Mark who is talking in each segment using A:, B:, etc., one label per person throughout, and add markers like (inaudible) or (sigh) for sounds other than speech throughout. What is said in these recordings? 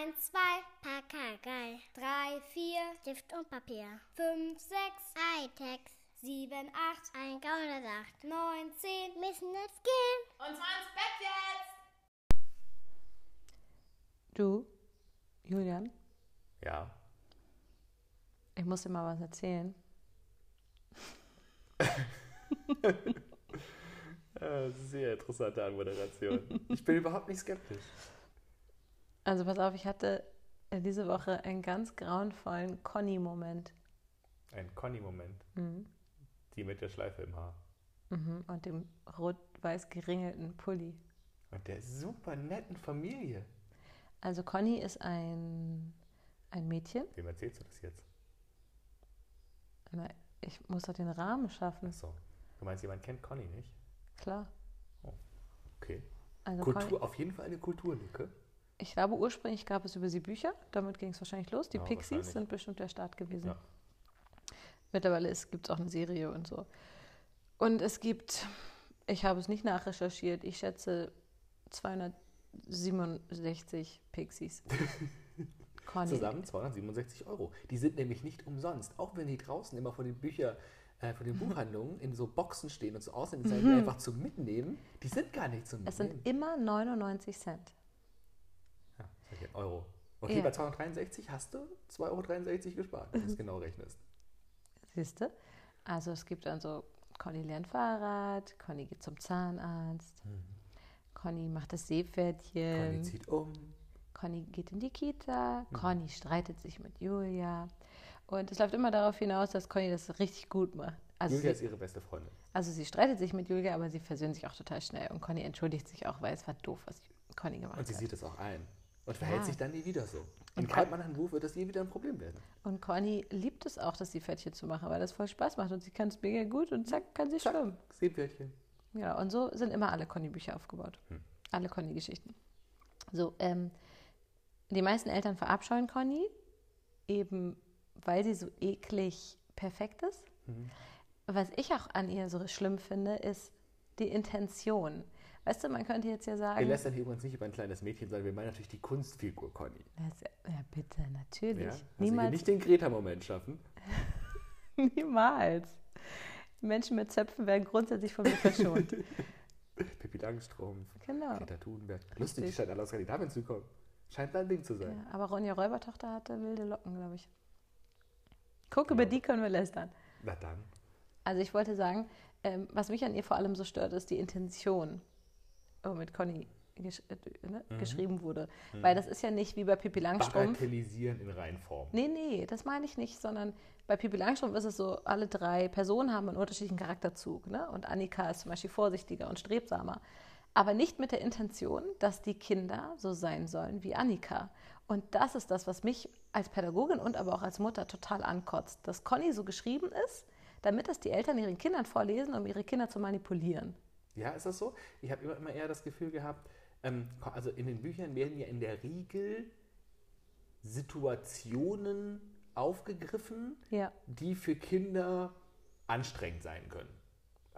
A: 1, 2, Pakagei. 3, 4, Stift und Papier. 5, 6, Hightech. 7, 8, ein Gaunersacht. 9, 10, müssen jetzt gehen.
B: Und zwar ins Bett jetzt!
C: Du, Julian,
D: Ja.
C: ich muss dir mal was erzählen. (laughs)
D: Äh, Sehr interessante Anmoderation. Ich bin überhaupt nicht skeptisch.
C: Also pass auf, ich hatte diese Woche einen ganz grauenvollen Conny-Moment.
D: Ein Conny-Moment.
C: Mhm.
D: Die mit der Schleife im Haar.
C: Mhm. Und dem rot-weiß geringelten Pulli.
D: Und der super netten Familie.
C: Also Conny ist ein, ein Mädchen.
D: Wem erzählst du das jetzt?
C: Na, ich muss doch den Rahmen schaffen,
D: Achso. Du meinst, jemand kennt Conny nicht?
C: klar.
D: Okay.
C: Also
D: Kultur,
C: Conny,
D: auf jeden Fall eine Kulturlücke.
C: Ich glaube, ursprünglich gab es über sie Bücher. Damit ging es wahrscheinlich los. Die
D: Ja,
C: Pixies sind bestimmt der Start gewesen.
D: Ja.
C: Mittlerweile gibt es auch eine Serie und so. Und es gibt, ich habe es nicht nachrecherchiert, ich schätze 267 Pixies. (laughs)
D: Zusammen 267 Euro. Die sind nämlich nicht umsonst. Auch wenn die draußen immer vor den Büchern, äh, vor den (laughs) Buchhandlungen in so Boxen stehen und so aussehen, die einfach zum Mitnehmen. Die sind gar nicht zum
C: Es
D: Mitnehmen.
C: sind immer 99 Cent.
D: Ja, sag ich ja, Euro. Okay,
C: Ja.
D: bei 263 hast du 2,63 Euro gespart, wenn du es (laughs) genau rechnest.
C: Siehst du? Also es gibt dann so, Conny lernt Fahrrad, Conny geht zum Zahnarzt, Conny macht das Seepferdchen.
D: Conny zieht um.
C: Conny geht in die Kita, Conny streitet sich mit Julia. Und es läuft immer darauf hinaus, dass Conny das richtig gut macht. Also,
D: Julia ist
C: sie,
D: ihre beste Freundin.
C: also sie streitet sich mit Julia, aber sie versöhnt sich auch total schnell. Und Conny entschuldigt sich auch, weil es war doof, was Conny gemacht
D: Und sie
C: hat.
D: sieht es auch ein. Und verhält
C: Ja.
D: sich dann nie wieder so. In
C: Und
D: keinem anderen Buch wird das je wieder ein Problem werden.
C: Und Conny liebt es auch, das Seepferdchen zu machen, weil das voll Spaß macht. Und sie kann es mega gut und zack, kann sie schwimmen.
D: Seepferdchen.
C: Ja, und so sind immer alle Conny-Bücher aufgebaut.
D: Hm.
C: Alle Conny-Geschichten. So, ähm, die meisten Eltern verabscheuen Conny, eben weil sie so eklig perfekt ist.
D: Mhm.
C: Was ich auch an ihr so schlimm finde, ist die Intention. Weißt du, man könnte jetzt ja
D: Wir
C: sagen,
D: lästern hier übrigens nicht über ein kleines Mädchen, sondern wir meinen natürlich die Kunstfigur Conny.
C: Das, ja, bitte, natürlich.
D: Ja?
C: Niemals,
D: nicht den Greta-Moment schaffen. (laughs)
C: niemals. Menschen mit Zöpfen werden grundsätzlich von mir verschont. (laughs)
D: Pippi Langstrumpf,
C: genau.
D: Greta Thunberg. Lustig, die scheint alle aus Skandinavien zu kommen. Scheint dein Ding zu sein.
C: Ja, aber Ronja Räubertochter hatte wilde Locken, glaube ich. Guck, über die können wir lästern.
D: Na dann.
C: Also ich wollte sagen, ähm, was mich an ihr vor allem so stört, ist die Intention, womit Conny gesch äh, ne,
D: Mhm.
C: geschrieben wurde. Weil das ist ja nicht wie bei Pippi Langstrumpf.
D: Bagatellisieren in Reinform.
C: Nee, nee, das meine ich nicht, sondern bei Pippi Langstrumpf ist es so, alle drei Personen haben einen unterschiedlichen Charakterzug. Ne? Und Annika ist zum Beispiel vorsichtiger und strebsamer. Aber nicht mit der Intention, dass die Kinder so sein sollen wie Annika. Und das ist das, was mich als Pädagogin und aber auch als Mutter total ankotzt. Dass Conny so geschrieben ist, damit das die Eltern ihren Kindern vorlesen, um ihre Kinder zu manipulieren.
D: Ja, ist das so? Ich habe immer, immer eher das Gefühl gehabt, ähm, also in den Büchern werden ja in der Regel Situationen aufgegriffen,
C: Ja.
D: die für Kinder anstrengend sein können.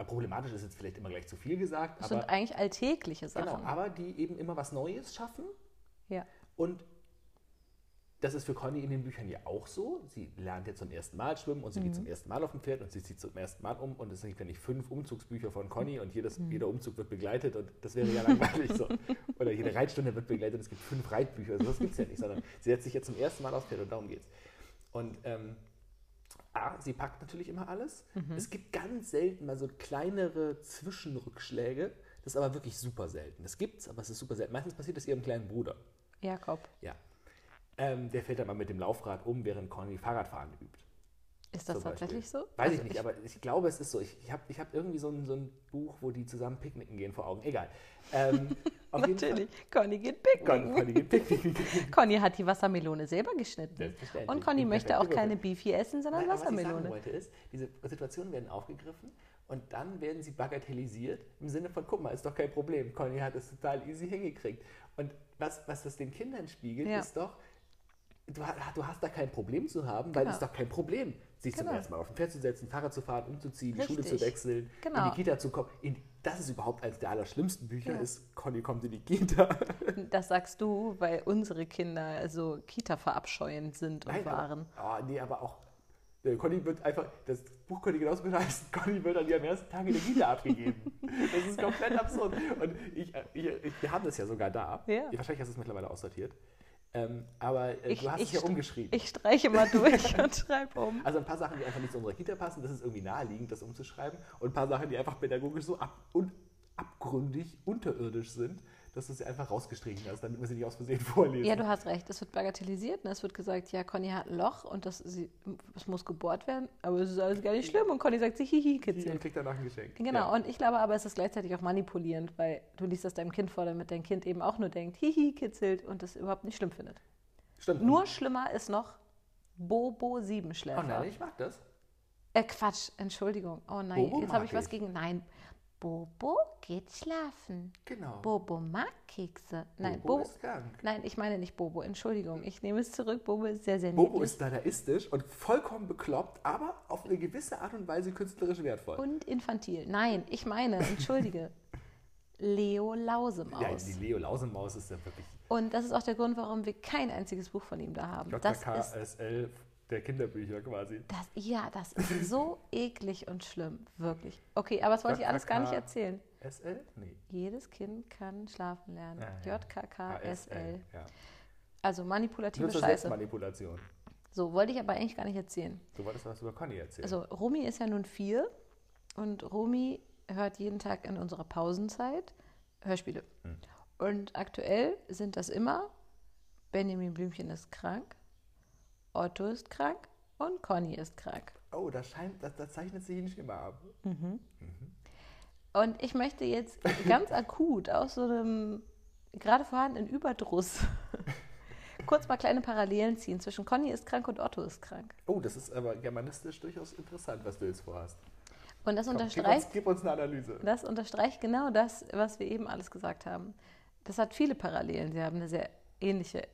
D: Problematisch ist jetzt vielleicht immer gleich zu viel gesagt,
C: Das
D: aber,
C: sind eigentlich alltägliche Sachen.
D: genau, aber die eben immer was Neues schaffen.
C: ja.
D: Und das ist für Conny in den Büchern ja auch so. Sie lernt jetzt zum ersten Mal schwimmen und sie
C: Mhm.
D: geht zum ersten Mal auf dem Pferd und sie zieht zum ersten Mal um und es gibt ja nicht fünf Umzugsbücher von Conny und jedes,
C: Mhm.
D: jeder Umzug wird begleitet und das wäre ja langweilig so. Oder jede Reitstunde wird begleitet und es gibt fünf Reitbücher. Also das gibt es ja nicht, sondern sie setzt sich jetzt zum ersten Mal aufs Pferd und darum geht's. Und ähm, A, sie packt natürlich immer alles.
C: Mhm.
D: Es gibt ganz selten mal so kleinere Zwischenrückschläge. Das ist aber wirklich super selten. Das gibt's, aber es ist super selten. Meistens passiert das ihrem kleinen Bruder.
C: Jakob.
D: Ja. Ähm, der fällt dann mal mit dem Laufrad um, während Conny Fahrradfahren übt.
C: Ist das tatsächlich so?
D: Weiß
C: Also
D: ich nicht, aber ich glaube, es ist so. Ich, ich habe ich hab irgendwie so ein, so ein Buch, wo die zusammen picknicken gehen vor Augen. Egal. Ähm, (laughs)
C: Natürlich. Conny geht picknicken.
D: Conny geht picknicken. (laughs)
C: Conny hat die Wassermelone selber geschnitten. Und Conny möchte auch keine. Beefy essen, sondern
D: Nein, aber was ich sagen
C: Wassermelone.
D: wollte ist, diese Situationen werden aufgegriffen und dann werden sie bagatellisiert im Sinne von, guck mal, ist doch kein Problem. Conny hat es total easy hingekriegt. Und was, was das den Kindern spiegelt,
C: Ja.
D: ist doch, du, du hast da kein Problem zu haben, weil
C: Genau.
D: es ist doch kein Problem, sich zum
C: Genau.
D: ersten Mal auf ein Pferd zu setzen, Fahrrad zu fahren, umzuziehen, die Schule
C: Richtig.
D: zu wechseln, in
C: Genau.
D: die Kita zu kommen. In, das ist überhaupt eines der allerschlimmsten Bücher,
C: Ja.
D: ist Conny kommt in die Kita. (laughs)
C: Das sagst du, weil unsere Kinder so Kita verabscheuend sind und
D: Nein,
C: waren.
D: Aber, oh, nee, aber auch. äh, Conny wird einfach, das Buch könnte genauso gut heißen, (laughs) Conny wird an ihrem ersten Tag in der Kita abgegeben. Das ist komplett absurd. Und ich, äh, ich, ich, wir haben das ja sogar da.
C: Ja.
D: Wahrscheinlich hast du es mittlerweile aussortiert. Ähm, aber äh,
C: Ich-
D: du hast
C: ich
D: es ja umgeschrieben.
C: Ich streiche mal (laughs) durch und schreibe um.
D: Also ein paar Sachen, die einfach nicht zu unserer Kita passen, das ist irgendwie naheliegend, das umzuschreiben. Und ein paar Sachen, die einfach pädagogisch so ab und abgründig, unterirdisch sind, dass du sie einfach rausgestrichen hast, damit wir sie nicht aus Versehen (laughs) vorlesen.
C: Ja, du hast recht. Es wird bagatellisiert. Ne? Es wird gesagt, ja, Conny hat ein Loch und das, sie, es muss gebohrt werden, aber es ist alles gar nicht schlimm. Und Conny sagt sich, hihi,
D: und
C: Kitzel.
D: kriegt danach ein Geschenk.
C: Genau,
D: Ja.
C: und ich glaube aber, es ist gleichzeitig auch manipulierend, weil du liest das deinem Kind vor, damit dein Kind eben auch nur denkt, hihi, kitzelt und das überhaupt nicht schlimm findet.
D: Stimmt.
C: Nur schlimmer ist noch Bobo
D: Oh
C: Siebenschläfer.
D: nein, ich mag das.
C: Äh, Quatsch, Entschuldigung. Oh nein,
D: Bobo
C: jetzt habe ich was gegen. Nein. Bobo geht schlafen.
D: Genau.
C: Bobo mag Kekse. Nein,
D: Bobo
C: Bobo.
D: ist krank.
C: Nein, ich meine nicht Bobo. Entschuldigung. Ich nehme es zurück. Bobo ist sehr, sehr
D: Bobo
C: niedlich.
D: ist dadaistisch und vollkommen bekloppt, aber auf eine gewisse Art und Weise künstlerisch wertvoll.
C: Und infantil. Nein, ich meine, entschuldige. (laughs) Leo Lausemaus.
D: ja, die Leo Lausemaus ist ja wirklich
C: Und das ist auch der Grund, warum wir kein einziges Buch von ihm da haben. Das ist,
D: JKSL der Kinderbücher quasi.
C: das, ja, das ist so (laughs) eklig und schlimm, wirklich. Okay, aber das wollte ich alles gar nicht
D: JKK.
C: erzählen.
D: SL? Nee.
C: Jedes Kind kann schlafen lernen.
D: Ja.
C: JKKSL.
D: Ja.
C: Also manipulative Scheiße.
D: Selbstmanipulation.
C: So, wollte ich aber eigentlich gar nicht erzählen.
D: Du wolltest was über Conny erzählen.
C: Also, Romy ist ja nun vier und Romy hört jeden Tag in unserer Pausenzeit Hörspiele.
D: Hm.
C: Und aktuell sind das immer: Benjamin Blümchen ist krank, Otto ist krank und Conny ist krank.
D: oh, da scheint, das, da zeichnet sich ein Schimmer ab.
C: Und ich möchte jetzt ganz (laughs) akut aus so einem gerade vorhandenen Überdruss (laughs) kurz mal kleine Parallelen ziehen zwischen Conny ist krank und Otto ist krank.
D: Oh, das ist aber germanistisch durchaus interessant, was du jetzt vorhast.
C: Und das
D: Komm, gib,
C: unterstreicht
D: uns, gib uns eine Analyse.
C: Das unterstreicht genau das, was wir eben alles gesagt haben. Das hat viele Parallelen. Sie haben eine sehr ähnliche.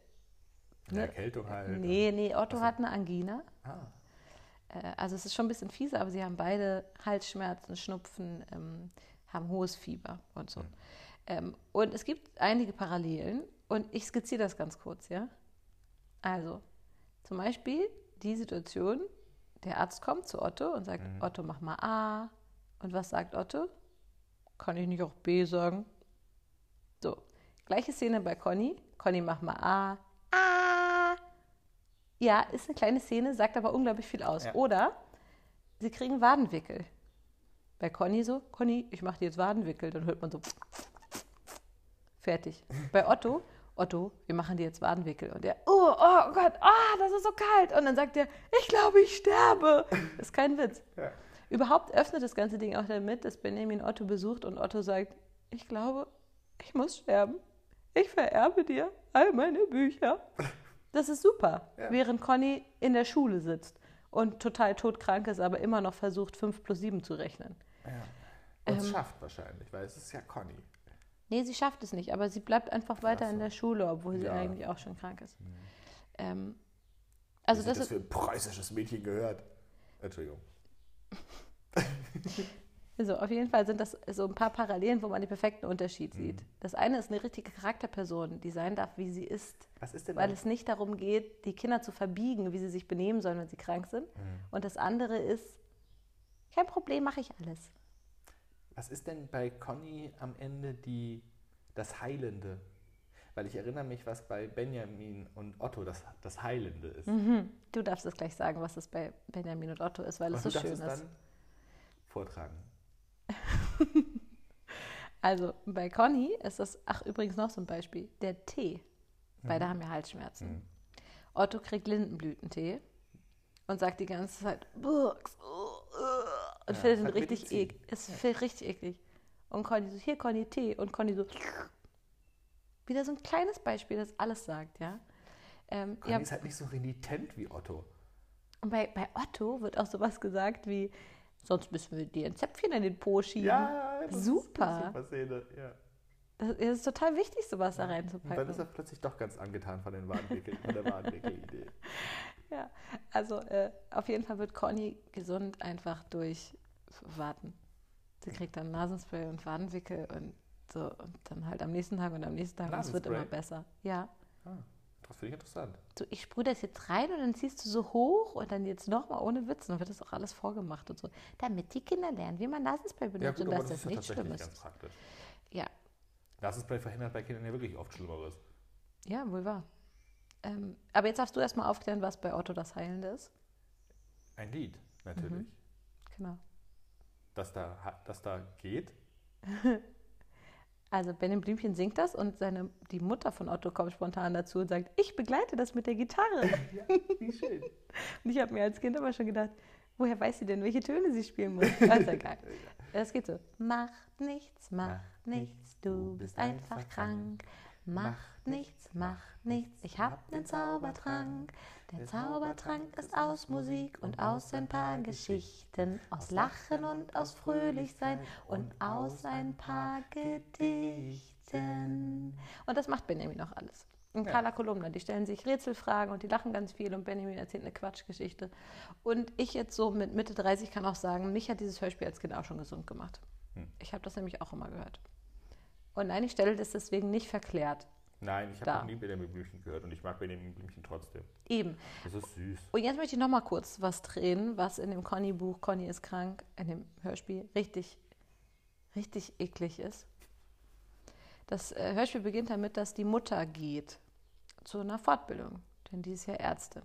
D: Eine
C: Ne?
D: Erkältung halt.
C: Nee, nee, Otto
D: Ach so.
C: hat eine Angina.
D: Ah,
C: Äh, Also es ist schon ein bisschen fieser, aber sie haben beide Halsschmerzen, Schnupfen, ähm, haben hohes Fieber und so. Ähm, und es gibt einige Parallelen und ich skizziere das ganz kurz, ja. Also, zum Beispiel die Situation, der Arzt kommt zu Otto und sagt, Otto, mach mal A. Und was sagt Otto? Kann ich nicht auch B sagen? So, gleiche Szene bei Conny. Conny, mach mal. A. Ja, ist eine kleine Szene, sagt aber unglaublich viel aus.
D: Ja.
C: Oder sie kriegen Wadenwickel. Bei Conny so, Conny, ich mache dir jetzt Wadenwickel. Dann hört man so, fertig. Bei Otto, Otto, wir machen dir jetzt Wadenwickel. Und er, oh, oh Gott, ah, das ist so kalt. Und dann sagt er, ich glaube, ich sterbe. Das ist kein Witz.
D: ja.
C: Überhaupt öffnet das ganze Ding auch damit, dass Benjamin Otto besucht und Otto sagt, ich glaube, ich muss sterben. Ich vererbe dir all meine Bücher. Das ist super,
D: Ja.
C: während Conny in der Schule sitzt und total todkrank ist, aber immer noch versucht, 5 plus 7 zu rechnen.
D: Und
C: Ähm.
D: es schafft wahrscheinlich, weil es ist ja Conny.
C: Nee, sie schafft es nicht, aber sie bleibt einfach weiter
D: so.
C: in der Schule, obwohl sie
D: Ja.
C: eigentlich auch schon krank ist. Ähm,
D: Also das
C: das ist,
D: für ein preußisches Mädchen gehört. Entschuldigung. (laughs)
C: Also auf jeden Fall sind das so ein paar Parallelen, wo man den perfekten Unterschied
D: Mhm.
C: sieht. Das eine ist eine richtige Charakterperson, die sein darf, wie sie ist.
D: Was ist denn
C: Weil es nicht darum geht, die Kinder zu verbiegen, wie sie sich benehmen sollen, wenn sie krank sind.
D: Mhm.
C: Und das andere ist, kein Problem, mache ich alles.
D: Was ist denn bei Conny am Ende die, das Heilende? Weil ich erinnere mich, was bei Benjamin und Otto das, das Heilende ist.
C: Mhm. Du darfst es gleich sagen, was es bei Benjamin und Otto ist, weil es
D: Und
C: so
D: du darfst
C: schön
D: es
C: ist.
D: dann vortragen. (laughs)
C: Also bei Conny ist das, ach übrigens noch so ein Beispiel, der Tee. Beide haben ja Halsschmerzen.
D: Mhm.
C: Otto kriegt Lindenblütentee und sagt die ganze Zeit, Burks, oh, uh, und
D: Ja,
C: findet ihn richtig,
D: Medizin.
C: ek, ist findet richtig eklig. Und Conny so, hier Conny Tee. Und Conny so, wieder so ein kleines Beispiel, das alles sagt, ja. Ähm,
D: Conny
C: ja
D: ist halt nicht so renitent wie Otto.
C: und bei, bei Otto wird auch sowas gesagt wie, sonst müssen wir dir ein Zäpfchen in den Po schieben.
D: Ja, das
C: Super.
D: ist eine super Szene. Ja.
C: Das ist total wichtig, sowas da
D: Und dann
C: reinzupacken.
D: ist er plötzlich doch ganz angetan von, den Wadenwickel, von der Wadenwickel-Idee. (laughs)
C: Ja, also äh, auf jeden Fall wird Conny gesund einfach durch Warten. Sie kriegt dann Nasenspray und Wadenwickel und so und dann halt am nächsten Tag und am nächsten Tag und es wird immer besser. Ja.
D: Ah, das finde ich interessant.
C: So, ich sprühe das jetzt rein und dann ziehst du so hoch und dann jetzt nochmal ohne Witz. Dann wird das auch alles vorgemacht und so. Damit die Kinder lernen, wie man Nasenspray benutzt und dass das
D: ja
C: nicht schlimm
D: tatsächlich ganz
C: ist.
D: praktisch.
C: Ja,
D: Nasenspray verhindert bei Kindern ja wirklich oft Schlimmeres.
C: ja, wohl wahr. Ähm, aber jetzt darfst du erstmal aufklären, was bei Otto das Heilende ist.
D: Ein Lied, natürlich.
C: Mhm. Genau.
D: Das, da, das da geht. (laughs)
C: Also Benjamin Blümchen singt das und seine, die Mutter von Otto kommt spontan dazu und sagt, ich begleite das mit der Gitarre.
D: Ja, wie schön. (laughs)
C: Und ich habe mir als Kind aber schon gedacht, woher weiß sie denn, welche Töne sie spielen muss? Das ja geil. (laughs) Es geht so. Macht nichts, macht nichts, du bist einfach krank. Macht nichts, macht nichts, ich hab nen Zaubertrank. Der Zaubertrank ist aus Musik und aus ein paar Geschichten, aus Lachen und aus Fröhlichsein und aus ein paar Gedichten. Und das macht Benjamin auch alles. Und
D: Ja.
C: Carla Kolumna, die stellen sich Rätselfragen und die lachen ganz viel und Benjamin erzählt eine Quatschgeschichte. Und ich jetzt so mit Mitte 30 kann auch sagen, mich hat dieses Hörspiel als Kind auch schon gesund gemacht.
D: Hm.
C: Ich habe das nämlich auch immer gehört. Und nein, ich stelle das deswegen nicht verklärt.
D: Nein, ich habe noch nie Benjamin Blümchen gehört und ich mag Benjamin Blümchen trotzdem.
C: Eben.
D: Das ist süß.
C: Und jetzt möchte ich noch mal kurz was drehen, was in dem Conny-Buch Conny ist krank, in dem Hörspiel, richtig, richtig eklig ist. Das äh, Hörspiel beginnt damit, dass die Mutter geht zu einer Fortbildung, denn die ist ja Ärztin.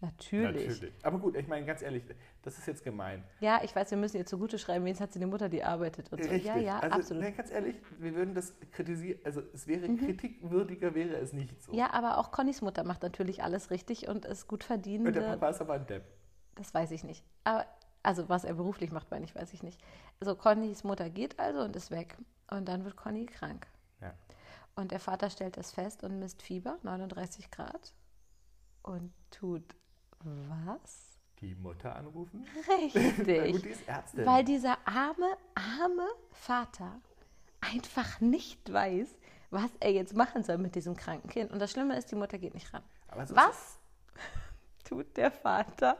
C: Natürlich.
D: Aber gut, ich meine, ganz ehrlich, das ist jetzt gemein.
C: Ja, ich weiß, wir müssen ihr zugute schreiben, wenigstens hat sie eine Mutter, die arbeitet. Und so.
D: Richtig.
C: Ja, ja,
D: also,
C: absolut. Mhm.
D: nein, ganz ehrlich, wir würden das kritisieren. Also, es wäre kritikwürdiger, wäre es nicht so.
C: Ja, aber auch Connys Mutter macht natürlich alles richtig und ist gut
D: Und der. Papa ist aber ein Depp.
C: Das weiß ich nicht. Aber, also, was er beruflich macht, meine ich, weiß ich nicht. Also, Connys Mutter geht also und ist weg. Und dann wird Conny krank.
D: Ja.
C: Und der Vater stellt das fest und misst Fieber, 39 Grad. Und tut was?
D: Die Mutter anrufen?
C: Richtig. (laughs)
D: Gut, die ist Ärztin.
C: Weil dieser arme, arme Vater einfach nicht weiß, was er jetzt machen soll mit diesem kranken Kind. Und das Schlimme ist, die Mutter geht nicht ran.
D: Aber so
C: Was (laughs) tut der Vater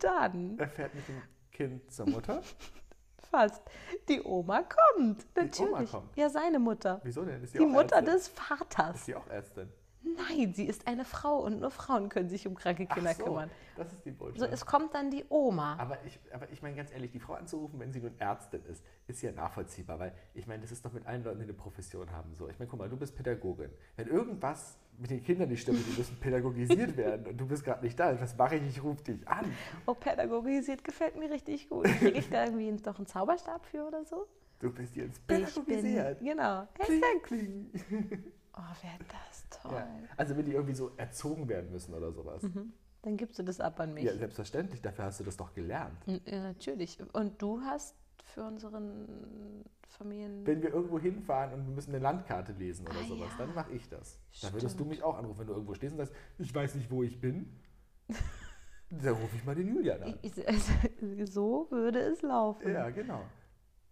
C: dann?
D: Er fährt mit dem Kind zur Mutter. (laughs)
C: Fast. Die Oma kommt.
D: Die
C: Natürlich.
D: Oma kommt.
C: Ja, seine Mutter.
D: Wieso denn? Ist die,
C: Die
D: auch
C: Mutter
D: Ärztin?
C: des Vaters.
D: Ist sie auch Ärztin?
C: Nein, sie ist eine Frau und nur Frauen können sich um kranke Kinder
D: Ach so,
C: kümmern.
D: Das ist die Botschaft.
C: So, es kommt dann die Oma.
D: Aber ich, aber ich meine ganz ehrlich, die Frau anzurufen, wenn sie nun Ärztin ist, ist ja nachvollziehbar, weil ich meine, das ist doch mit allen Leuten, die eine Profession haben. So, ich meine, guck mal, du bist Pädagogin. Wenn irgendwas mit den Kindern nicht stimmt, die müssen pädagogisiert (laughs) werden und du bist gerade nicht da, was mache ich? Ich rufe dich an.
C: Oh, pädagogisiert gefällt mir richtig gut. Kriege ich da irgendwie noch einen Zauberstab für oder so?
D: Du bist jetzt
C: Ich bin,
D: pädagogisiert.
C: genau.
D: Kling, kling. (laughs)
C: Oh, wäre das toll.
D: Ja. Also wenn die irgendwie so erzogen werden müssen oder sowas.
C: Dann gibst du das ab an mich.
D: Ja, selbstverständlich, dafür hast du das doch gelernt.
C: Ja, natürlich. Und du hast für unseren Familien...
D: Wenn wir irgendwo hinfahren und wir müssen eine Landkarte lesen oder
C: Ah,
D: sowas,
C: ja.
D: dann mache ich das. Dann würdest du
C: Stimmt.
D: mich auch anrufen, wenn du irgendwo stehst und sagst, ich weiß nicht, wo ich bin. (laughs) dann rufe ich mal den Julian an. (laughs)
C: So würde es laufen.
D: Ja, genau.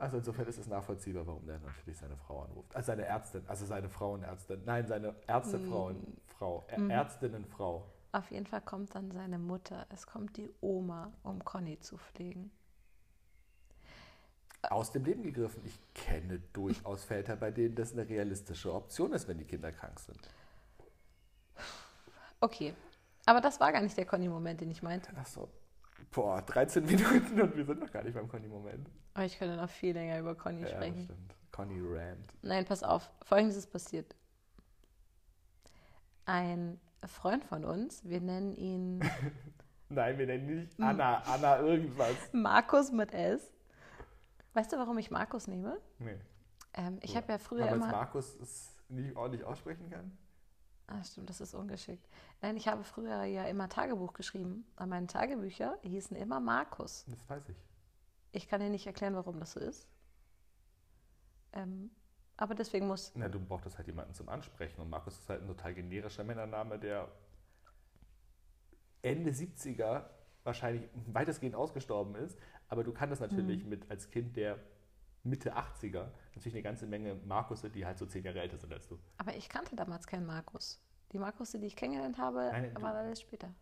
D: Also insofern ist es nachvollziehbar, warum der natürlich seine Frau anruft. Also seine Ärztin, also seine Frauenärztin. Nein, seine Ärztefrauen, Frau, Ä-
C: Mhm.
D: Ärztinnenfrau.
C: Auf jeden Fall kommt dann seine Mutter. Es kommt die Oma, um Conny zu pflegen.
D: Aus dem Leben gegriffen. Ich kenne durchaus Väter, bei denen das eine realistische Option ist, wenn die Kinder krank sind.
C: Okay. Aber das war gar nicht der Conny-Moment, den ich meinte.
D: Ach so. Boah, 13 (laughs) Minuten und wir sind noch gar nicht beim Conny-Moment.
C: Aber ich könnte noch viel länger über Conny
D: Ja, das
C: sprechen.
D: stimmt. Conny Rand.
C: Nein, pass auf. Folgendes ist passiert. Ein Freund von uns, wir nennen ihn (laughs)
D: Nein, wir nennen ihn nicht. Anna, Anna irgendwas. (laughs)
C: Markus mit S. Weißt du, warum ich Markus nehme?
D: Nee.
C: Ähm, ich habe ja früher
D: Aber als
C: immer.
D: Markus es nicht ordentlich aussprechen kann?
C: Ah, stimmt, das ist ungeschickt. Nein, ich habe früher ja immer Tagebuch geschrieben. Und meine Tagebücher hießen immer Markus.
D: Das weiß ich.
C: Ich kann dir nicht erklären, warum das so ist. Ähm, aber deswegen muss.
D: Na, du brauchtest halt jemanden zum Ansprechen. Und Markus ist halt ein total generischer Männername, der Ende 70er wahrscheinlich weitestgehend ausgestorben ist. Aber du kanntest
C: Mhm.
D: natürlich mit als Kind der Mitte 80er natürlich eine ganze Menge Markusse, die halt so zehn Jahre älter sind als du.
C: Aber ich kannte damals keinen Markus. Die Markusse, die ich kennengelernt habe,
D: Nein,
C: waren alles später.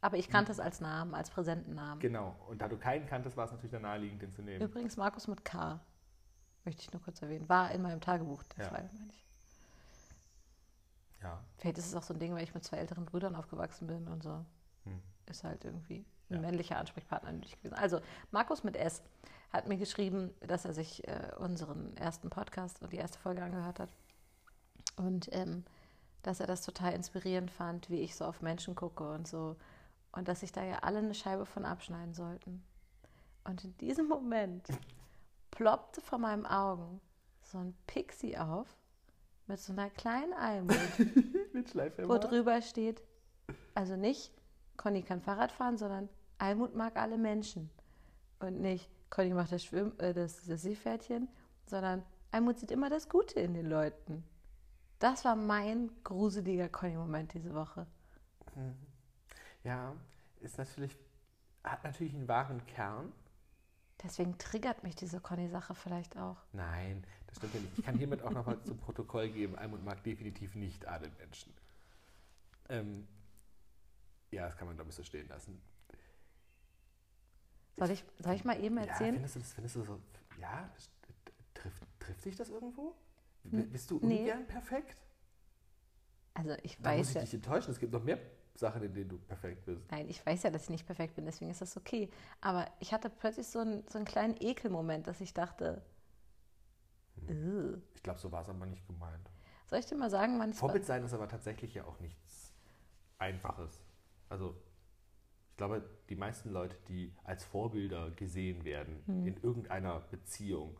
C: Aber ich kannte es als Namen, als präsenten Namen.
D: Genau. Und da du keinen kanntest, war es natürlich dann naheliegend, den zu nehmen.
C: Übrigens Markus mit K. Möchte ich nur kurz erwähnen. War in meinem Tagebuch der
D: Ja.
C: Fall, meine ich.
D: Ja.
C: Vielleicht ist es auch so ein Ding, weil ich mit zwei älteren Brüdern aufgewachsen bin und so.
D: Hm.
C: Ist halt irgendwie ein
D: Ja.
C: männlicher Ansprechpartner nötig gewesen. Also, Markus mit S hat mir geschrieben, dass er sich äh, unseren ersten Podcast und die erste Folge angehört hat. Und ähm, dass er das total inspirierend fand, wie ich so auf Menschen gucke und so. Und dass sich da ja alle eine Scheibe von abschneiden sollten. Und in diesem Moment ploppte vor meinen Augen so ein Pixie auf mit so einer kleinen Almut (laughs) wo drüber steht, also nicht, Conny kann Fahrrad fahren, sondern Almut mag alle Menschen. Und nicht, Conny macht das, Schwimm äh, das, das Seepferdchen, sondern Almut sieht immer das Gute in den Leuten. Das war mein gruseliger Conny-Moment diese Woche.
D: Ja, ist natürlich, hat natürlich einen wahren Kern.
C: Deswegen triggert mich diese Conny-Sache vielleicht auch.
D: Nein, das stimmt ja nicht. Ich kann hiermit auch nochmal (laughs) zum Protokoll geben, Almut mag definitiv nicht alle Menschen. Ähm, ja, das kann man, glaube ich, so stehen lassen.
C: Soll ich, soll ich mal eben
D: Ja,
C: erzählen?
D: findest du das, findest du so, ja, trifft, trifft dich das irgendwo? Bist du
C: nee.
D: ungern perfekt?
C: also ich
D: Da muss
C: weiß
D: ich
C: ja,
D: dich enttäuschen. Es gibt noch mehr Sachen, in denen du perfekt bist.
C: Nein, ich weiß ja, dass ich nicht perfekt bin, deswegen ist das okay. Aber ich hatte plötzlich so einen, so einen kleinen Ekelmoment, dass ich dachte, "Ugh."
D: Ich glaube, so war es aber nicht gemeint.
C: soll ich dir mal sagen, wann ich
D: Vorbild sein ist aber tatsächlich ja auch nichts Einfaches. Also, ich glaube, die meisten Leute, die als Vorbilder gesehen werden
C: Hm.
D: in irgendeiner Beziehung,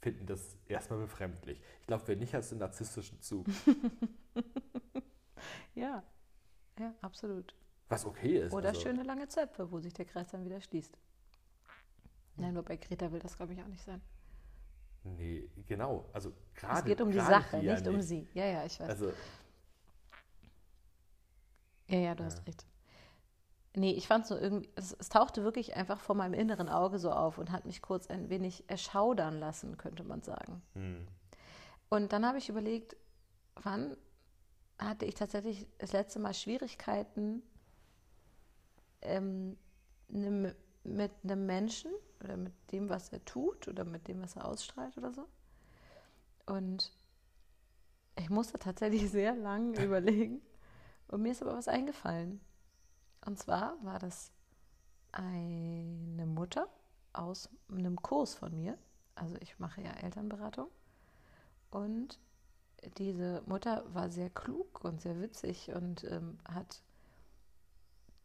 D: finden das erstmal befremdlich. Ich glaube, wer nicht, hat einen narzisstischen Zug. (laughs)
C: Ja, ja, absolut.
D: Was okay ist.
C: Oder
D: also,
C: schöne lange Zöpfe, wo sich der Kreis dann wieder schließt. Nein, nur bei Greta will das, glaube ich, auch nicht sein.
D: Nee, genau. Also gerade.
C: es geht um die Sache,
D: hier
C: nicht um sie. Ja, ja, ich weiß.
D: Also,
C: ja, ja, du hast recht. Nee, ich fand so irgendwie, es, es tauchte wirklich einfach vor meinem inneren Auge so auf und hat mich kurz ein wenig erschaudern lassen, könnte man sagen.
D: hm.
C: Und dann habe ich überlegt, wann hatte ich tatsächlich das letzte Mal Schwierigkeiten ähm, ne- mit einem Menschen oder mit dem, was er tut oder mit dem, was er ausstrahlt oder so. Und ich musste tatsächlich (laughs) sehr lang (laughs) überlegen. Und mir ist aber was eingefallen. Und zwar war das eine Mutter aus einem Kurs von mir. Also ich mache ja Elternberatung. Und diese Mutter war sehr klug und sehr witzig und ähm, hat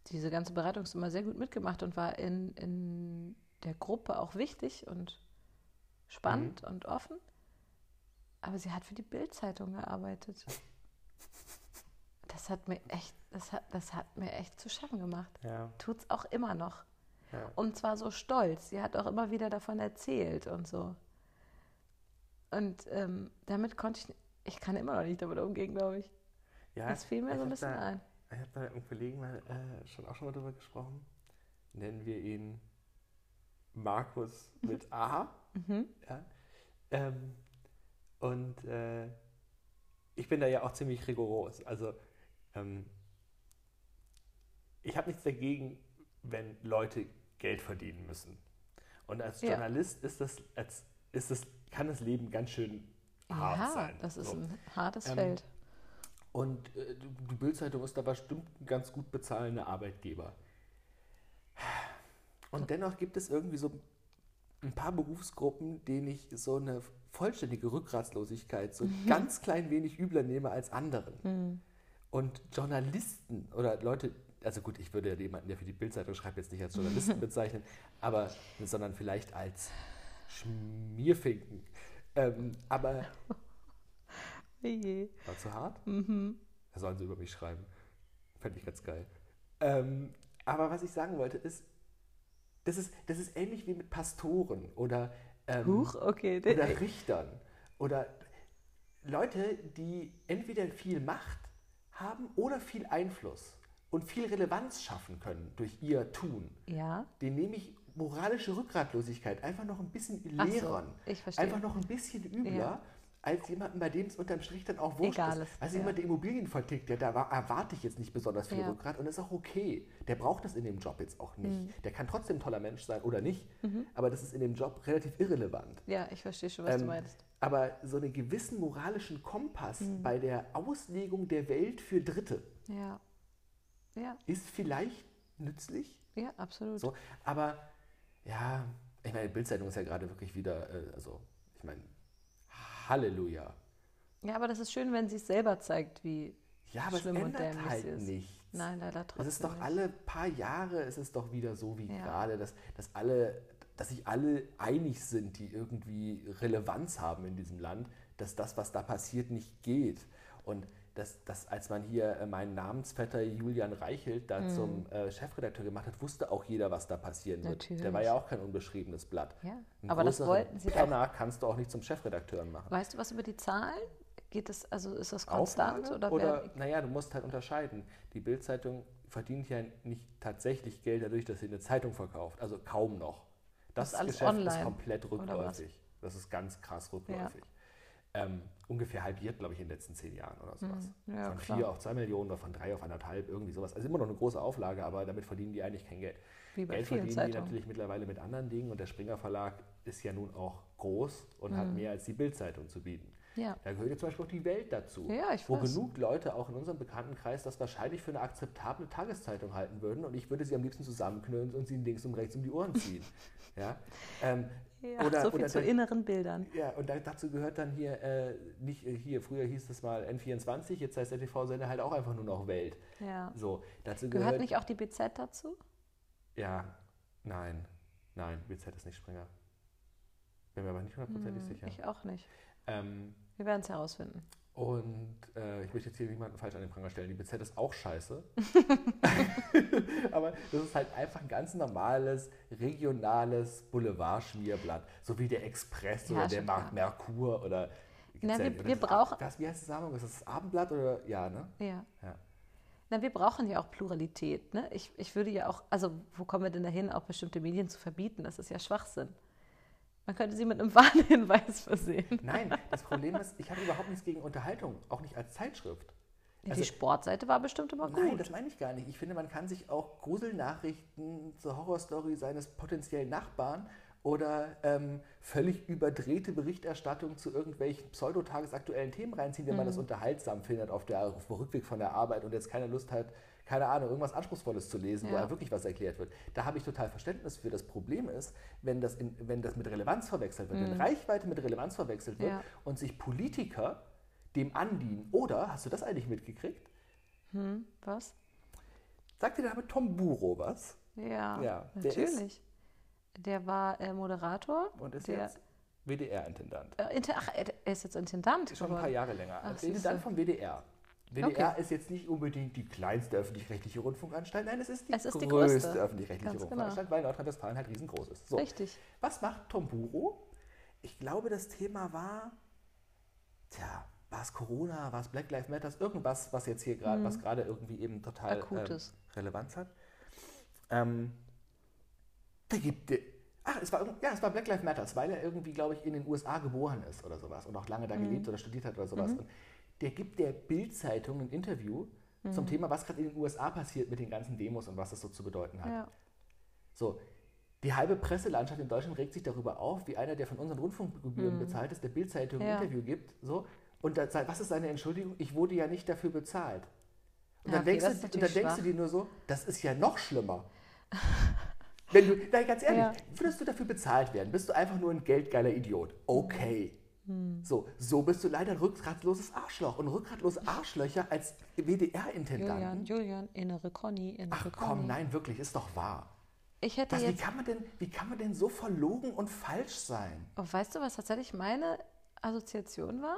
C: diese ganze Beratungsnummer sehr gut mitgemacht und war in, in der Gruppe auch wichtig und spannend und offen. Aber sie hat für die Bild-Zeitung gearbeitet. (laughs) Das hat mir echt, das hat, das hat mir echt zu schaffen gemacht.
D: Ja,
C: Tut's auch immer noch.
D: ja.
C: Und zwar so stolz. Sie hat auch immer wieder davon erzählt und so. Und ähm, damit konnte ich, ich kann immer noch nicht damit umgehen, glaube ich.
D: ja
C: Das fiel mir so ein bisschen
D: da,
C: ein.
D: Ich habe da mit einem Kollegen mal, äh, schon auch schon mal drüber gesprochen. Nennen wir ihn Markus mit A. (laughs)
C: Mhm.
D: Ja. Ähm, und äh, ich bin da ja auch ziemlich rigoros. Also ähm, ich habe nichts dagegen, wenn Leute Geld verdienen müssen. Und als
C: Ja.
D: Journalist ist das, als, ist das, kann das Leben ganz schön hart
C: Ja,
D: sein.
C: das ist
D: So.
C: ein hartes
D: Ähm,
C: Feld.
D: Und äh, die Bildzeitung ist da bestimmt ein ganz gut bezahlender Arbeitgeber. Und dennoch gibt es irgendwie so ein paar Berufsgruppen, denen ich so eine vollständige Rückgratslosigkeit so ein (laughs) ganz klein wenig übler nehme als anderen. Und Journalisten oder Leute, also gut, ich würde jemanden, der für die Bildzeitung schreibt, jetzt nicht als Journalisten (laughs) bezeichnen, aber sondern vielleicht als Schmierfinken. Ähm, aber (laughs)
C: Oje.
D: war zu hart? Da sollen sie über mich schreiben. Fände ich ganz geil. Ähm, aber was ich sagen wollte, ist, das ist, das ist ähnlich wie mit Pastoren oder, ähm,
C: Huch, okay.
D: oder Richtern oder Leute, die entweder viel Macht haben oder viel Einfluss und viel Relevanz schaffen können durch ihr Tun.
C: Ja,
D: Den nehme ich moralische Rückgratlosigkeit einfach noch ein bisschen
C: Ach so,
D: lehrern.
C: ich verstehe.
D: Einfach noch ein bisschen übler.
C: Ja.
D: Als jemanden, bei dem es unterm Strich dann auch wurscht
C: Egal
D: ist. Also
C: ja.
D: jemand, der Immobilien vertickt, der, da wa- erwarte ich jetzt nicht besonders viel
C: Ja.
D: Rückgrat und ist auch okay. Der braucht das in dem Job jetzt auch nicht.
C: Mhm.
D: Der kann trotzdem ein toller Mensch sein oder nicht, aber das ist in dem Job relativ irrelevant.
C: Ja, ich verstehe schon, was du
D: Ähm,
C: meinst.
D: Aber so einen gewissen moralischen Kompass
C: Mhm.
D: bei der Auslegung der Welt für Dritte
C: Ja. Ja,
D: ist vielleicht nützlich.
C: ja, absolut.
D: So, aber ja, ich meine, die Bildzeitung ist ja gerade wirklich wieder, äh, also ich meine, Halleluja.
C: Ja, aber das ist schön, wenn sie es selber zeigt, wie
D: Ja, aber
C: schlimm
D: es
C: und dämlich
D: halt
C: ist.
D: nichts.
C: Nein, leider trotzdem.
D: Es ist doch
C: nicht.
D: alle paar Jahre, ist es doch wieder so wie
C: Ja.
D: gerade, dass, dass alle, dass sich alle einig sind, die irgendwie Relevanz haben in diesem Land, dass das, was da passiert, nicht geht. Und dass, dass als man hier äh, meinen Namensvetter Julian Reichelt da zum äh, Chefredakteur gemacht hat, wusste auch jeder, was da passieren wird. Der
C: Mhm. Natürlich.
D: war ja auch kein unbeschriebenes Blatt.
C: Ja,
D: Einen
C: aber das wollten sie doch.
D: Penner kannst du auch nicht zum Chefredakteur machen.
C: Weißt du was über die Zahlen? Geht es, also ist das konstant
D: Auflage?
C: oder,
D: oder naja, du musst halt unterscheiden. Die Bildzeitung verdient ja nicht tatsächlich Geld dadurch, dass sie eine Zeitung verkauft. Also kaum noch. Das,
C: Das ist
D: Geschäft ist
C: online,
D: komplett
C: oder was?
D: rückläufig. Das ist ganz krass rückläufig. Ähm, ungefähr halbiert, glaube ich, in den letzten zehn Jahren oder sowas.
C: Hm, ja,
D: von
C: klar.
D: vier auf zwei Millionen oder von drei auf anderthalb, irgendwie sowas. Also immer noch eine große Auflage, aber damit verdienen die eigentlich kein Geld.
C: wie bei
D: Geld verdienen die
C: Zeitungen?
D: natürlich mittlerweile mit anderen Dingen und der Springer Verlag ist ja nun auch groß und
C: Hm.
D: hat mehr als die Bildzeitung zu bieten.
C: Ja.
D: Da gehört jetzt zum Beispiel auch die Welt dazu.
C: Ja, ich
D: wo
C: weiß.
D: genug Leute auch in unserem Bekanntenkreis das wahrscheinlich für eine akzeptable Tageszeitung halten würden und ich würde sie am liebsten zusammenknüllen und sie links und rechts um die Ohren ziehen. (laughs) ja? Ähm,
C: Ja,
D: oder,
C: so viel zu
D: dann-
C: inneren Bildern.
D: ja, und da, dazu gehört dann hier, äh, nicht äh, hier, früher hieß es mal N24, jetzt heißt der TV-Sender halt auch einfach nur noch Welt.
C: Ja.
D: So, dazu gehört.
C: Gehört nicht auch die BZ dazu?
D: Ja, nein, nein, BZ ist nicht Springer. Bin mir aber nicht hundertprozentig
C: Hm,
D: sicher.
C: Ich auch nicht.
D: Ähm,
C: Wir werden es herausfinden.
D: Und äh, ich möchte jetzt hier niemanden falsch an den Pranger stellen. Die BZ ist auch scheiße. (laughs) (laughs) Aber das ist halt einfach ein ganz normales, regionales Boulevardschmierblatt. So wie der Express
C: Ja,
D: oder der
C: schon
D: Mar Merkur oder.
C: Na,
D: gibt's
C: wir- wir
D: das
C: brauchen-
D: Was, wie heißt das Sammlung? Ist das das Abendblatt oder. Ja, ne?
C: Ja.
D: Ja.
C: Na, wir brauchen ja auch Pluralität. Ne? Ich, ich würde ja auch, also wo kommen wir denn dahin, auch bestimmte Medien zu verbieten? Das ist ja Schwachsinn. Man könnte sie mit einem (laughs) Warnhinweis versehen.
D: Nein, das Problem ist, ich habe überhaupt nichts gegen Unterhaltung, auch nicht als Zeitschrift.
C: die
D: Also-
C: Sportseite war bestimmt immer
D: Nein,
C: gut.
D: das meine ich gar nicht. Ich finde, man kann sich auch Gruselnachrichten zur Horrorstory seines potenziellen Nachbarn oder ähm, völlig überdrehte Berichterstattung zu irgendwelchen pseudotagesaktuellen Themen reinziehen, wenn man
C: Mhm.
D: das unterhaltsam findet auf, der, auf dem Rückweg von der Arbeit und jetzt keine Lust hat, keine Ahnung, irgendwas Anspruchsvolles zu lesen, wo
C: Ja.
D: ja wirklich was erklärt wird. Da habe ich total Verständnis für. Das Problem ist, wenn das, in, wenn das mit Relevanz verwechselt wird, wenn Reichweite mit Relevanz verwechselt wird
C: Mhm. Ja.
D: und sich Politiker dem andienen. Oder, hast du das eigentlich mitgekriegt?
C: Hm, was?
D: Sagt dir damit Tom Buro was?
C: Ja,
D: Ja, der
C: natürlich. Der war äh, Moderator.
D: Und ist
C: der,
D: jetzt WDR-Intendant.
C: Äh, Inter ach, er er ist jetzt Intendant.
D: Schon ein paar
C: geworden.
D: Jahre länger.
C: Ach,
D: Intendant vom WDR. WDR ist jetzt nicht unbedingt die kleinste öffentlich-rechtliche Rundfunkanstalt, nein, es ist die
C: Es ist
D: größte
C: größte.
D: öffentlich-rechtliche
C: genau.
D: Rundfunkanstalt, weil Nordrhein-Westfalen halt riesengroß ist. So,
C: Richtig.
D: was macht Tom Buro? Ich glaube, das Thema war, tja, war es Corona, war es Black Lives Matter, irgendwas, was jetzt hier gerade, was gerade irgendwie eben total ähm. Relevanz hat. Ähm, da gibt es. Ach, es war, ja, es war Black Lives Matter, weil er irgendwie, glaube ich, in den USA geboren ist oder sowas und auch lange da gelebt oder studiert hat oder sowas. Und der gibt der Bild-Zeitung ein Interview zum Thema, was gerade in den USA passiert mit den ganzen Demos und was das so zu bedeuten hat.
C: Ja.
D: So, die halbe Presselandschaft in Deutschland regt sich darüber auf, wie einer, der von unseren Rundfunkgebühren bezahlt ist, der Bild-Zeitung ein
C: Ja.
D: Interview gibt. So, und da, sagt, was ist seine Entschuldigung? Ich wurde ja nicht dafür bezahlt. Und
C: Ja,
D: dann,
C: okay,
D: denkst, du, und dann denkst du dir nur so, das ist ja noch schlimmer. (laughs) Wenn du, nein, ganz ehrlich,
C: Ja.
D: würdest du dafür bezahlt werden, bist du einfach nur ein geldgeiler Idiot. Okay.
C: Hm.
D: So, so bist du leider ein rückgratloses Arschloch. Und rückgratlose (laughs) Arschlöcher als WDR-Intendanten.
C: Julian, Julian, innere Conny, innere
D: Ach
C: Conny.
D: komm, nein, wirklich, ist doch wahr.
C: Ich hätte
D: Was, wie,
C: jetzt,
D: kann man denn, wie kann man denn so verlogen und falsch sein?
C: oh, weißt du, was tatsächlich meine Assoziation war?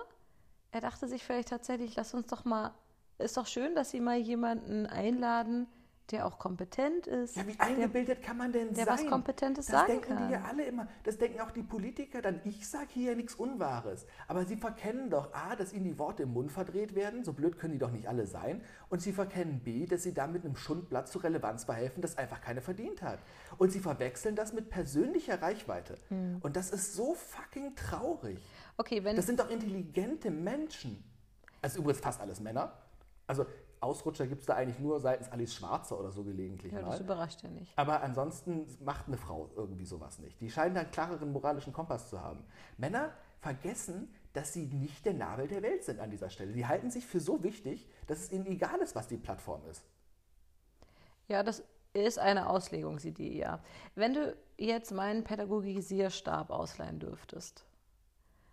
C: Er dachte sich vielleicht tatsächlich, lass uns doch mal, ist doch schön, dass Sie mal jemanden einladen, der auch kompetent ist.
D: Ja, wie eingebildet kann man denn
C: der
D: sein?
C: was Kompetentes
D: das
C: sagen
D: denken
C: kann.
D: die ja alle immer. Das denken auch die Politiker dann. Ich sage hier nichts Unwahres. Aber sie verkennen doch A, dass ihnen die Worte im Mund verdreht werden. So blöd können die doch nicht alle sein. Und sie verkennen B, dass sie damit einem Schundblatt zu Relevanz verhelfen, das einfach keine verdient hat. Und sie verwechseln das mit persönlicher Reichweite.
C: Hm.
D: Und das ist so fucking traurig.
C: Okay, wenn
D: Das sind doch intelligente Menschen. Also übrigens fast alles Männer. Also Ausrutscher gibt es da eigentlich nur seitens Alice Schwarzer oder so gelegentlich
C: ja,
D: mal.
C: das überrascht ja nicht.
D: Aber ansonsten macht eine Frau irgendwie sowas nicht. Die scheinen da einen klareren moralischen Kompass zu haben. Männer vergessen, dass sie nicht der Nabel der Welt sind an dieser Stelle. Sie halten sich für so wichtig, dass es ihnen egal ist, was die Plattform ist.
C: Ja, das ist eine Auslegungsidee, ja. Wenn du jetzt meinen Pädagogisierstab ausleihen dürftest,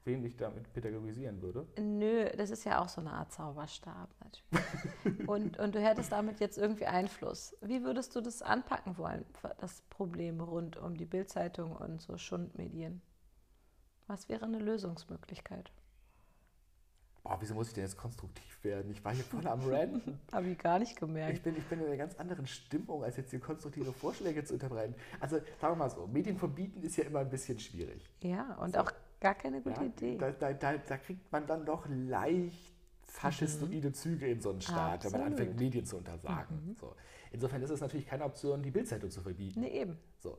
D: Wen ich damit pädagogisieren würde.
C: Nö, das ist ja auch so eine Art Zauberstab natürlich. (laughs) und, und du hättest damit jetzt irgendwie Einfluss. Wie würdest du das anpacken wollen, das Problem rund um die Bildzeitung und so Schundmedien? Was wäre eine Lösungsmöglichkeit?
D: Boah, wieso muss ich denn jetzt konstruktiv werden? Ich war hier voll am Ranten. (laughs)
C: Habe ich gar nicht
D: Ich
C: gemerkt.
D: bin, ich bin in einer ganz anderen Stimmung, als jetzt hier konstruktive Vorschläge zu unterbreiten. Also sagen wir mal so, Medien verbieten ist ja immer ein bisschen schwierig.
C: Ja, und
D: So.
C: auch gar keine gute
D: Ja,
C: Idee.
D: Da, da, da, da kriegt man dann doch leicht faschistoide Züge in so einen Staat, wenn man
C: Absolut.
D: anfängt, Medien zu untersagen. So. Insofern ist es natürlich keine Option, die Bildzeitung zu verbieten.
C: Nee, eben.
D: So.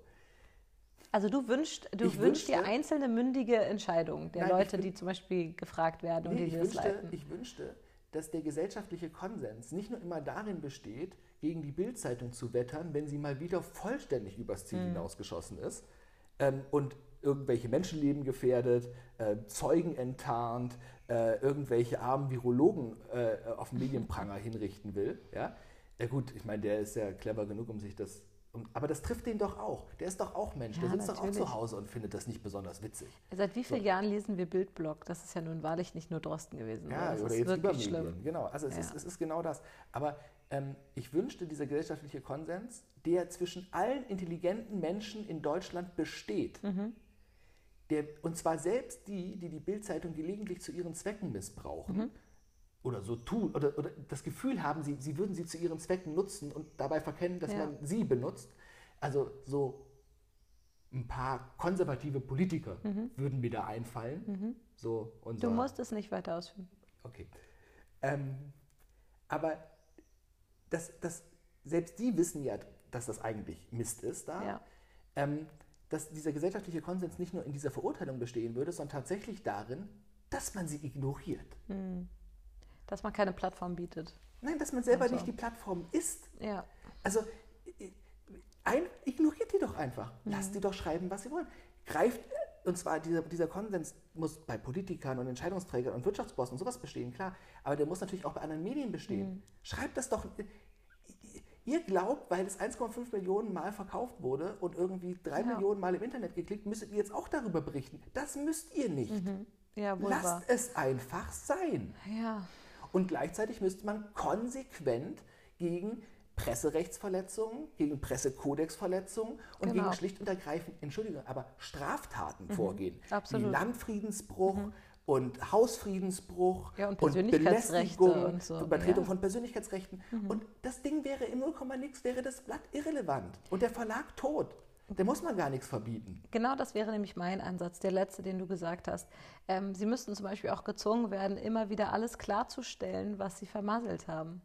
C: Also du wünschst, du
D: Ich
C: wünschst dir
D: wünschte-
C: einzelne mündige Entscheidungen der
D: Nein,
C: Leute, die zum Beispiel gefragt werden und
D: Nee,
C: die
D: ich,
C: das
D: wünschte,
C: leiten.
D: ich wünschte, dass der gesellschaftliche Konsens nicht nur immer darin besteht, gegen die Bildzeitung zu wettern, wenn sie mal wieder vollständig übers
C: Mhm.
D: Ziel hinausgeschossen ist ähm, und irgendwelche Menschenleben gefährdet, äh, Zeugen enttarnt, äh, irgendwelche armen Virologen äh, auf den Medienpranger hinrichten will. Ja? ja gut, ich meine, der ist ja clever genug, um sich das... Um, aber das trifft den doch auch. Der ist doch auch Mensch. Der
C: Ja,
D: sitzt doch auch
C: natürlich.
D: zu Hause und findet das nicht besonders witzig.
C: Seit wie vielen
D: So.
C: Jahren lesen wir Bildblog? Das ist ja nun wahrlich nicht nur Drosten gewesen.
D: Ja,
C: das
D: oder
C: ist
D: jetzt
C: wirklich schlimm.
D: Genau, also es,
C: Ja.
D: ist, es ist genau das. Aber ähm, ich wünschte, dieser gesellschaftliche Konsens, der zwischen allen intelligenten Menschen in Deutschland besteht,
C: Mhm.
D: Der, und zwar selbst die, die die Bildzeitung gelegentlich zu ihren Zwecken missbrauchen,
C: Mhm.
D: oder so tun, oder, oder das Gefühl haben, sie, sie würden sie zu ihren Zwecken nutzen und dabei verkennen, dass
C: Ja.
D: man sie benutzt. Also so ein paar konservative Politiker würden mir da einfallen. So unser,
C: Mhm. Du musst es nicht weiter ausführen.
D: Okay. Ähm, aber das, das, selbst die wissen ja, dass das eigentlich Mist ist da.
C: Ja.
D: Ähm, dass dieser gesellschaftliche Konsens nicht nur in dieser Verurteilung bestehen würde, sondern tatsächlich darin, dass man sie ignoriert.
C: Dass man keine Plattform bietet.
D: Nein, dass man selber
C: Also.
D: nicht die Plattform ist.
C: Ja.
D: Also ein, ignoriert die doch einfach.
C: Mhm.
D: Lasst die doch schreiben, was sie wollen. Greift, und zwar dieser, dieser Konsens muss bei Politikern und Entscheidungsträgern und Wirtschaftsbossen und sowas bestehen, klar. Aber der muss natürlich auch bei anderen Medien bestehen.
C: Mhm.
D: Schreibt das doch. Ihr glaubt, weil es 1,5 Millionen Mal verkauft wurde und irgendwie 3
C: Ja.
D: Millionen Mal im Internet geklickt, müsstet ihr jetzt auch darüber berichten. Das müsst ihr nicht.
C: Ja, wohl wahr.
D: Lasst es einfach sein.
C: Ja.
D: Und gleichzeitig müsste man konsequent gegen Presserechtsverletzungen, gegen Pressekodexverletzungen und
C: Genau.
D: gegen schlicht und ergreifend, Entschuldigung, aber Straftaten vorgehen.
C: Mhm. absolut. Mhm.
D: Wie Landfriedensbruch und Hausfriedensbruch
C: Ja, und Persönlichkeitsrechte
D: Belästigung,
C: und so,
D: Übertretung
C: ja. Mhm.
D: von Persönlichkeitsrechten. Und das Ding wäre im 0, nix, wäre das Blatt irrelevant. Und der Verlag tot. Da muss man gar nichts verbieten.
C: Genau das wäre nämlich mein Ansatz, der letzte, den du gesagt hast. Ähm, sie müssten zum Beispiel auch gezwungen werden, immer wieder alles klarzustellen, was sie vermasselt haben.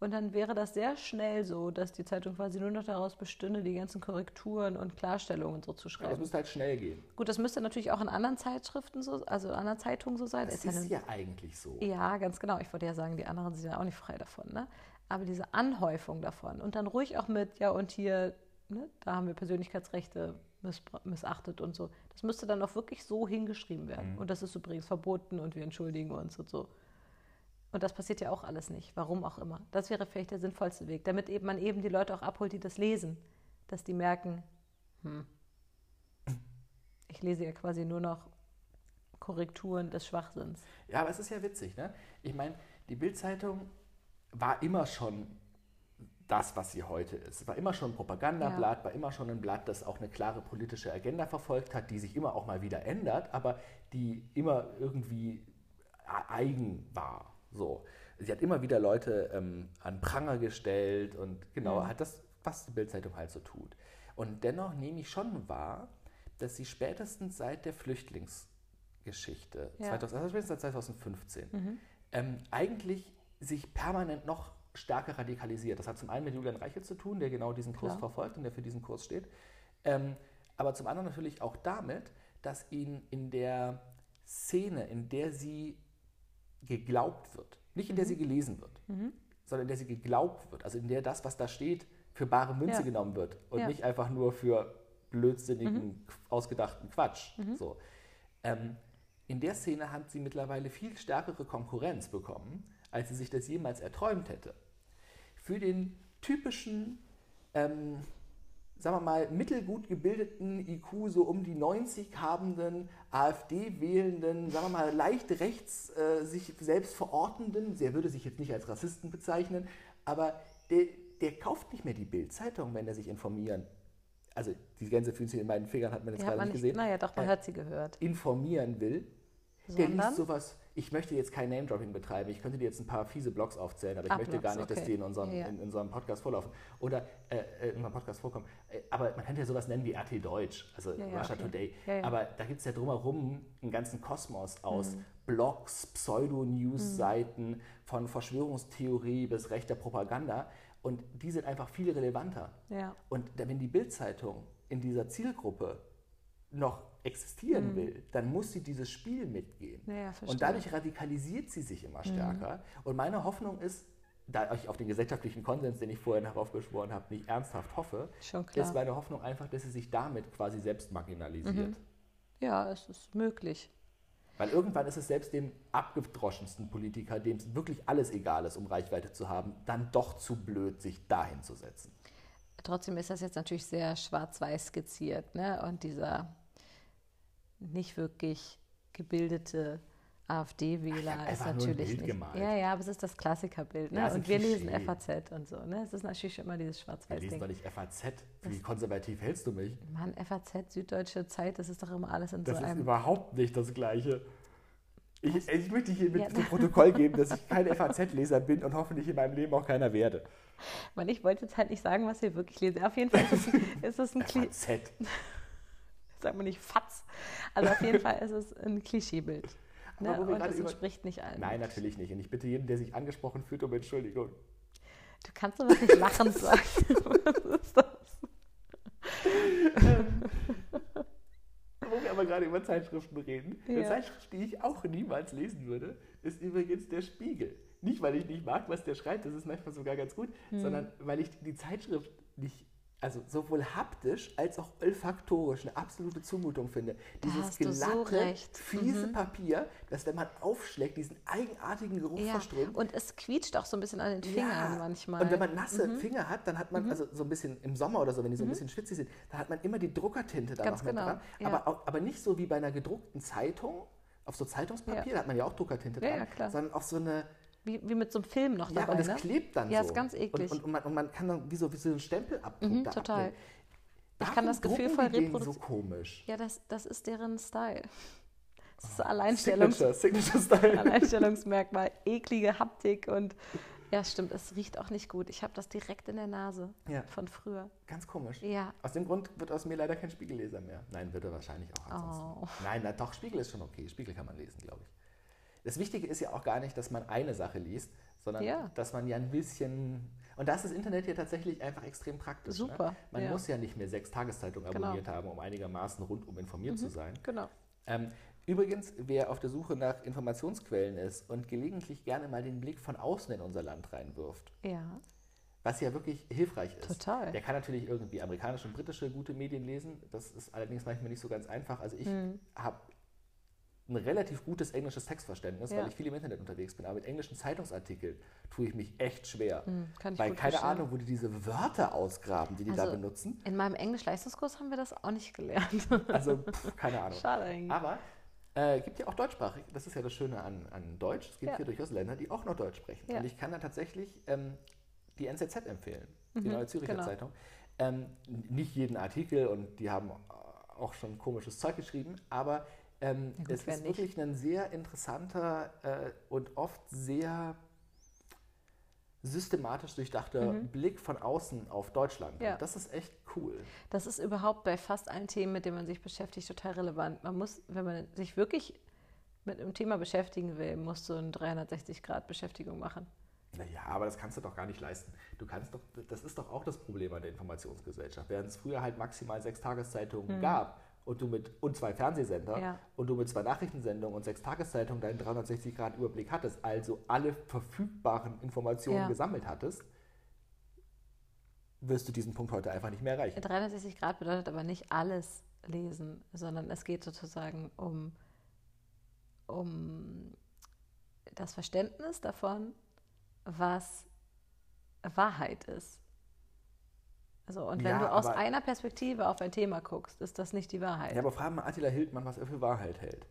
C: Und dann wäre das sehr schnell so, dass die Zeitung quasi nur noch daraus bestünde, die ganzen Korrekturen und Klarstellungen so zu
D: Aber es
C: schreiben.
D: müsste halt schnell gehen.
C: Gut, das müsste natürlich auch in anderen Zeitschriften so, also in anderen Zeitungen so sein.
D: Das
C: Ist ja
D: ist
C: nun-
D: ja eigentlich so.
C: Ja, ganz genau. Ich wollte ja sagen, die anderen sind ja auch nicht frei davon. Ne? Aber diese Anhäufung davon und dann ruhig auch mit, ja, und hier, ne, da haben wir Persönlichkeitsrechte missachtet und so. Das müsste dann auch wirklich so hingeschrieben werden. Und das ist übrigens verboten und wir entschuldigen uns und so. Und das passiert ja auch alles nicht, warum auch immer. Das wäre vielleicht der sinnvollste Weg, damit eben man eben die Leute auch abholt, die das lesen. Dass die merken, hm, ich lese ja quasi nur noch Korrekturen des Schwachsinns.
D: Ja, aber es ist ja witzig, ne? Ich meine, die Bildzeitung war immer schon das, was sie heute ist. War immer schon ein Propagandablatt, war immer schon ein Blatt, das auch eine klare politische Agenda verfolgt hat, die sich immer auch mal wieder ändert, aber die immer irgendwie e- eigen war. So. sie hat immer wieder Leute ähm, an Pranger gestellt und genau, mhm. hat das, was die Bildzeitung halt so tut. Und dennoch nehme ich schon wahr, dass sie spätestens seit der Flüchtlingsgeschichte, ja. 2000, also spätestens seit 2015, mhm. ähm, eigentlich sich permanent noch stärker radikalisiert. Das hat zum einen mit Julian Reichel zu tun, der genau diesen Kurs Klar. verfolgt und der für diesen Kurs steht. Ähm, aber zum anderen natürlich auch damit, dass ihn in der Szene, in der sie geglaubt wird, nicht in der mhm. sie gelesen wird, mhm. sondern in der sie geglaubt wird, also in der das, was da steht, für bare Münze ja. genommen wird und ja. nicht einfach nur für blödsinnigen, mhm. ausgedachten Quatsch. Mhm. So. Ähm, in der Szene hat sie mittlerweile viel stärkere Konkurrenz bekommen, als sie sich das jemals erträumt hätte. Für den typischen ähm, sagen wir mal, mittelgut gebildeten IQ, so um die 90 habenden, AfD-wählenden, sagen wir mal, leicht rechts äh, sich selbst verortenden, der würde sich jetzt nicht als Rassisten bezeichnen, aber der, der kauft nicht mehr die Bild-Zeitung, wenn er sich informieren. Also die Gänse fühlen sich in meinen Fingern, hat man jetzt gerade nicht gesehen.
C: Naja, doch, man äh, hat sie gehört.
D: Informieren will. Sondern? Der liest sowas ich möchte jetzt kein Name-Dropping betreiben. Ich könnte dir jetzt ein paar fiese Blogs aufzählen, aber ich Ab möchte gar nicht, okay. dass die in unserem, ja. in, in unserem Podcast vorlaufen. Oder äh, äh, in unserem Podcast vorkommen. Äh, aber man könnte ja sowas nennen wie RT Deutsch, also ja, Russia okay. Today. Aber da gibt es ja drumherum einen ganzen Kosmos aus mhm. Blogs, Pseudo-News-Seiten, mhm. von Verschwörungstheorie bis rechter Propaganda. Und die sind einfach viel relevanter. Und wenn die Bild-Zeitung in dieser Zielgruppe noch existieren mhm. will, dann muss sie dieses Spiel mitgehen.
C: Ja,
D: und dadurch radikalisiert sie sich immer stärker. Mhm. Und meine Hoffnung ist, da ich auf den gesellschaftlichen Konsens, den ich vorhin heraufbeschworen habe, nicht ernsthaft hoffe, ist meine Hoffnung einfach, dass sie sich damit quasi selbst marginalisiert. Mhm.
C: Ja, es ist möglich.
D: Weil irgendwann ist es selbst dem abgedroschensten Politiker, dem es wirklich alles egal ist, um Reichweite zu haben, dann doch zu blöd, sich dahin zu setzen.
C: Trotzdem ist das jetzt natürlich sehr schwarz-weiß skizziert. Ne? Und dieser nicht wirklich gebildete AfD-Wähler ist natürlich nicht. Gemalt. Ja, ja, aber es ist das Klassikerbild. Ne? Ja, und wir Klischee. lesen FAZ und so. Ne? Es ist natürlich immer dieses Schwarz-Weiß-Ding.
D: Wir lesen doch nicht FAZ. Wie das konservativ hältst du mich?
C: Mann, FAZ, Süddeutsche Zeit, das ist doch immer alles in
D: das
C: so einem...
D: Das ist überhaupt nicht das Gleiche. Ich, ich möchte hier mit ja. zum Protokoll geben, dass ich kein FAZ-Leser bin und hoffentlich in meinem Leben auch keiner werde.
C: Man, ich wollte jetzt halt nicht sagen, was wir wirklich lesen. Auf jeden Fall ist es, ist es ein (laughs)
D: FAZ.
C: Sagen wir nicht Fatz. Also auf jeden (laughs) Fall ist es ein Klischeebild. Ne? Und es entspricht nicht allen.
D: Nein, natürlich nicht. Und ich bitte jeden, der sich angesprochen fühlt, um Entschuldigung.
C: Du kannst aber nicht lachend sagen. (laughs) Was ist das?
D: Wo wir aber gerade über Zeitschriften reden. Ja. Eine Zeitschrift, die ich auch niemals lesen würde, ist übrigens der Spiegel. Nicht, weil ich nicht mag, was der schreibt, das ist manchmal sogar ganz gut, hm. sondern weil ich die Zeitschrift nicht also sowohl haptisch als auch olfaktorisch eine absolute Zumutung finde. Dieses glatte, so fiese mhm. Papier, das, wenn man aufschlägt, diesen eigenartigen Geruch ja. verströmt.
C: Und es quietscht auch so ein bisschen an den Fingern ja. manchmal.
D: Und wenn man nasse mhm. Finger hat, dann hat man, mhm. also so ein bisschen im Sommer oder so, wenn die so ein mhm. bisschen schwitzig sind, dann hat man immer die Druckertinte da noch genau. dran. Ja. Aber, auch, aber nicht so wie bei einer gedruckten Zeitung, auf so Zeitungspapier, da hat man ja auch Druckertinte dran, sondern auf so eine
C: wie, wie mit so einem Film noch
D: dabei. Ja, und es ne? klebt dann
C: ja,
D: so.
C: ist ganz eklig.
D: Und, und, und, man, und, man, kann dann wie so, wie so einen Stempelabdruck
C: mhm, da Total. Abnehmen. Ich kann das Gefühl voll reproduzieren.
D: so komisch?
C: Ja, das, das ist deren Style. Das ist oh, Alleinstellungs
D: Signature, Signature Style. (laughs)
C: Alleinstellungsmerkmal, eklige Haptik und ja, stimmt, es riecht auch nicht gut. Ich habe das direkt in der Nase ja. von früher.
D: Ganz komisch.
C: Ja.
D: Aus dem Grund wird aus mir leider kein Spiegelleser mehr. Nein, wird er wahrscheinlich auch ansonsten. Oh. Nein, na, doch, Spiegel ist schon okay. Spiegel kann man lesen, glaube ich. Das Wichtige ist ja auch gar nicht, dass man eine Sache liest, sondern ja. dass man ja ein bisschen. Und da ist das Internet ja tatsächlich einfach extrem praktisch.
C: Ne? Super.
D: Ne? Man ja. muss ja nicht mehr sechs Tageszeitungen genau. abonniert haben, um einigermaßen rundum informiert mhm. zu sein.
C: Genau.
D: Ähm, übrigens, wer auf der Suche nach Informationsquellen ist und gelegentlich gerne mal den Blick von außen in unser Land reinwirft.
C: Ja.
D: Was ja wirklich hilfreich ist.
C: Total.
D: Der kann natürlich irgendwie amerikanische und britische gute Medien lesen. Das ist allerdings manchmal nicht so ganz einfach. Also ich mhm. habe ein relativ gutes englisches Textverständnis, ja. weil ich viel im Internet unterwegs bin. Aber mit englischen Zeitungsartikeln tue ich mich echt schwer. Mhm, weil keine verstehen. Ahnung, wo die diese Wörter ausgraben, die die also da benutzen.
C: In meinem Englisch-Leistungskurs haben wir das auch nicht gelernt. (laughs)
D: Also, pff, keine Ahnung.
C: Schade eigentlich.
D: Aber äh, gibt ja auch deutschsprachig. Das ist ja das Schöne an, an Deutsch. Es gibt ja. hier durchaus Länder, die auch noch Deutsch sprechen. Ja. Und ich kann da tatsächlich ähm, die NZZ empfehlen, die mhm, Neue Züricher genau. Zeitung. Ähm, nicht jeden Artikel und die haben auch schon komisches Zeug geschrieben, aber ähm, gut, es ist wirklich ein sehr interessanter äh, und oft sehr systematisch durchdachter Blick von außen auf Deutschland.
C: Ja.
D: Das ist echt cool.
C: Das ist überhaupt bei fast allen Themen, mit denen man sich beschäftigt, total relevant. Man muss, wenn man sich wirklich mit einem Thema beschäftigen will, musst du eine 360-Grad-Beschäftigung machen.
D: Naja, aber das kannst du doch gar nicht leisten. Du kannst doch, das ist doch auch das Problem an der Informationsgesellschaft. Während es früher halt maximal sechs Tageszeitungen gab und du mit und zwei Fernsehsender
C: Ja.
D: und du mit zwei Nachrichtensendungen und sechs Tageszeitungen deinen 360 Grad Überblick hattest, also alle verfügbaren Informationen
C: Ja.
D: gesammelt hattest, wirst du diesen Punkt heute einfach nicht mehr erreichen.
C: 360 Grad bedeutet aber nicht alles lesen, sondern es geht sozusagen um, um das Verständnis davon, was Wahrheit ist. Also, und wenn
D: Ja,
C: du aus einer Perspektive auf ein Thema guckst, ist das nicht die Wahrheit.
D: Ja, aber frag mal Attila Hildmann, was er für Wahrheit hält.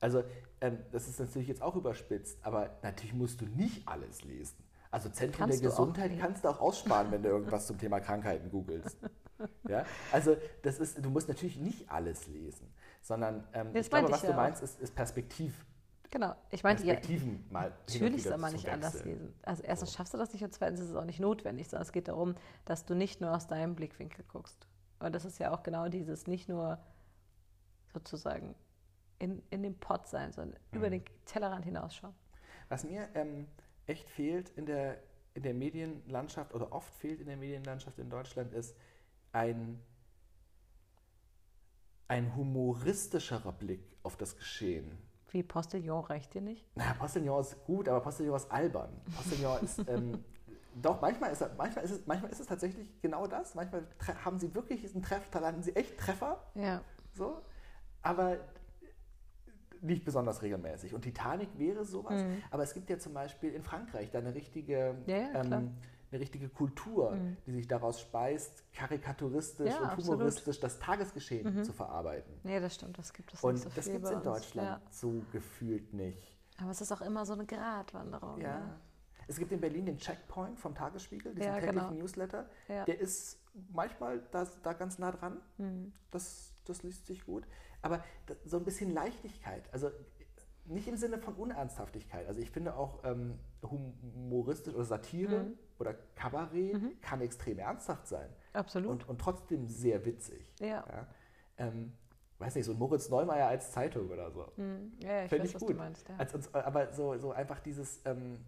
D: Also, ähm, das ist natürlich jetzt auch überspitzt, aber natürlich musst du nicht alles lesen. Also Zentrum
C: Kannst
D: der
C: du
D: Gesundheit kannst du auch aussparen, wenn du irgendwas zum Thema Krankheiten googelst. (laughs) Ja? Also das ist, du musst natürlich nicht alles lesen, sondern ähm, ich glaube, was
C: ich
D: du
C: ja auch.
D: meinst, ist, ist Perspektiv,
C: Genau, ich meinte ja,
D: mal
C: Natürlich soll man nicht anders lesen. Also erstens schaffst du das nicht und zweitens ist es auch nicht notwendig, sondern es geht darum, dass du nicht nur aus deinem Blickwinkel guckst. Und das ist ja auch genau dieses, nicht nur sozusagen in, in dem Pott sein, sondern
D: Mhm.
C: über den Tellerrand hinausschauen.
D: Was mir ähm, echt fehlt in der, in der Medienlandschaft oder oft fehlt in der Medienlandschaft in Deutschland ist ein, ein humoristischerer Blick auf das Geschehen.
C: Wie Postillon reicht dir nicht?
D: Naja, Postillon ist gut, aber Postillon ist albern. Postillon ist, ähm, (laughs) doch, manchmal ist, er, manchmal, ist es, manchmal ist es tatsächlich genau das. Manchmal haben sie wirklich diesen Treff, da landen sie echt Treffer,
C: Ja.
D: so, aber nicht besonders regelmäßig. Und Titanic wäre sowas, aber es gibt ja zum Beispiel in Frankreich da eine richtige,
C: Mhm. Ja, ja, klar. Mhm.
D: ähm, eine richtige Kultur, die sich daraus speist, karikaturistisch
C: Ja,
D: und
C: absolut. Mhm.
D: humoristisch das Tagesgeschehen zu verarbeiten.
C: Nee, das stimmt, das gibt es
D: Und
C: nicht so
D: das gibt es in. Deutschland
C: Ja.
D: so gefühlt nicht.
C: Aber es ist auch immer so eine Gratwanderung.
D: Ja.
C: Ne?
D: Es gibt in Berlin den Checkpoint vom Tagesspiegel, diesen
C: Ja,
D: täglichen
C: genau.
D: Newsletter.
C: Ja.
D: Der ist manchmal da, da ganz nah dran.
C: Mhm.
D: Das, das liest sich gut. Aber da- so ein bisschen Leichtigkeit. Also nicht im Sinne von Unernsthaftigkeit. Also ich finde auch ähm, humoristisch oder Satire
C: Mhm.
D: oder Kabarett kann extrem ernsthaft sein.
C: Absolut.
D: Und, und trotzdem sehr witzig.
C: Ja.
D: Ähm, weiß nicht, so ein Moritz Neumeier als Zeitung oder so.
C: Hm, Ja, ich
D: Fände
C: weiß,
D: ich
C: was
D: gut.
C: du meinst. Ja.
D: Als, als, aber so, so einfach dieses, ähm,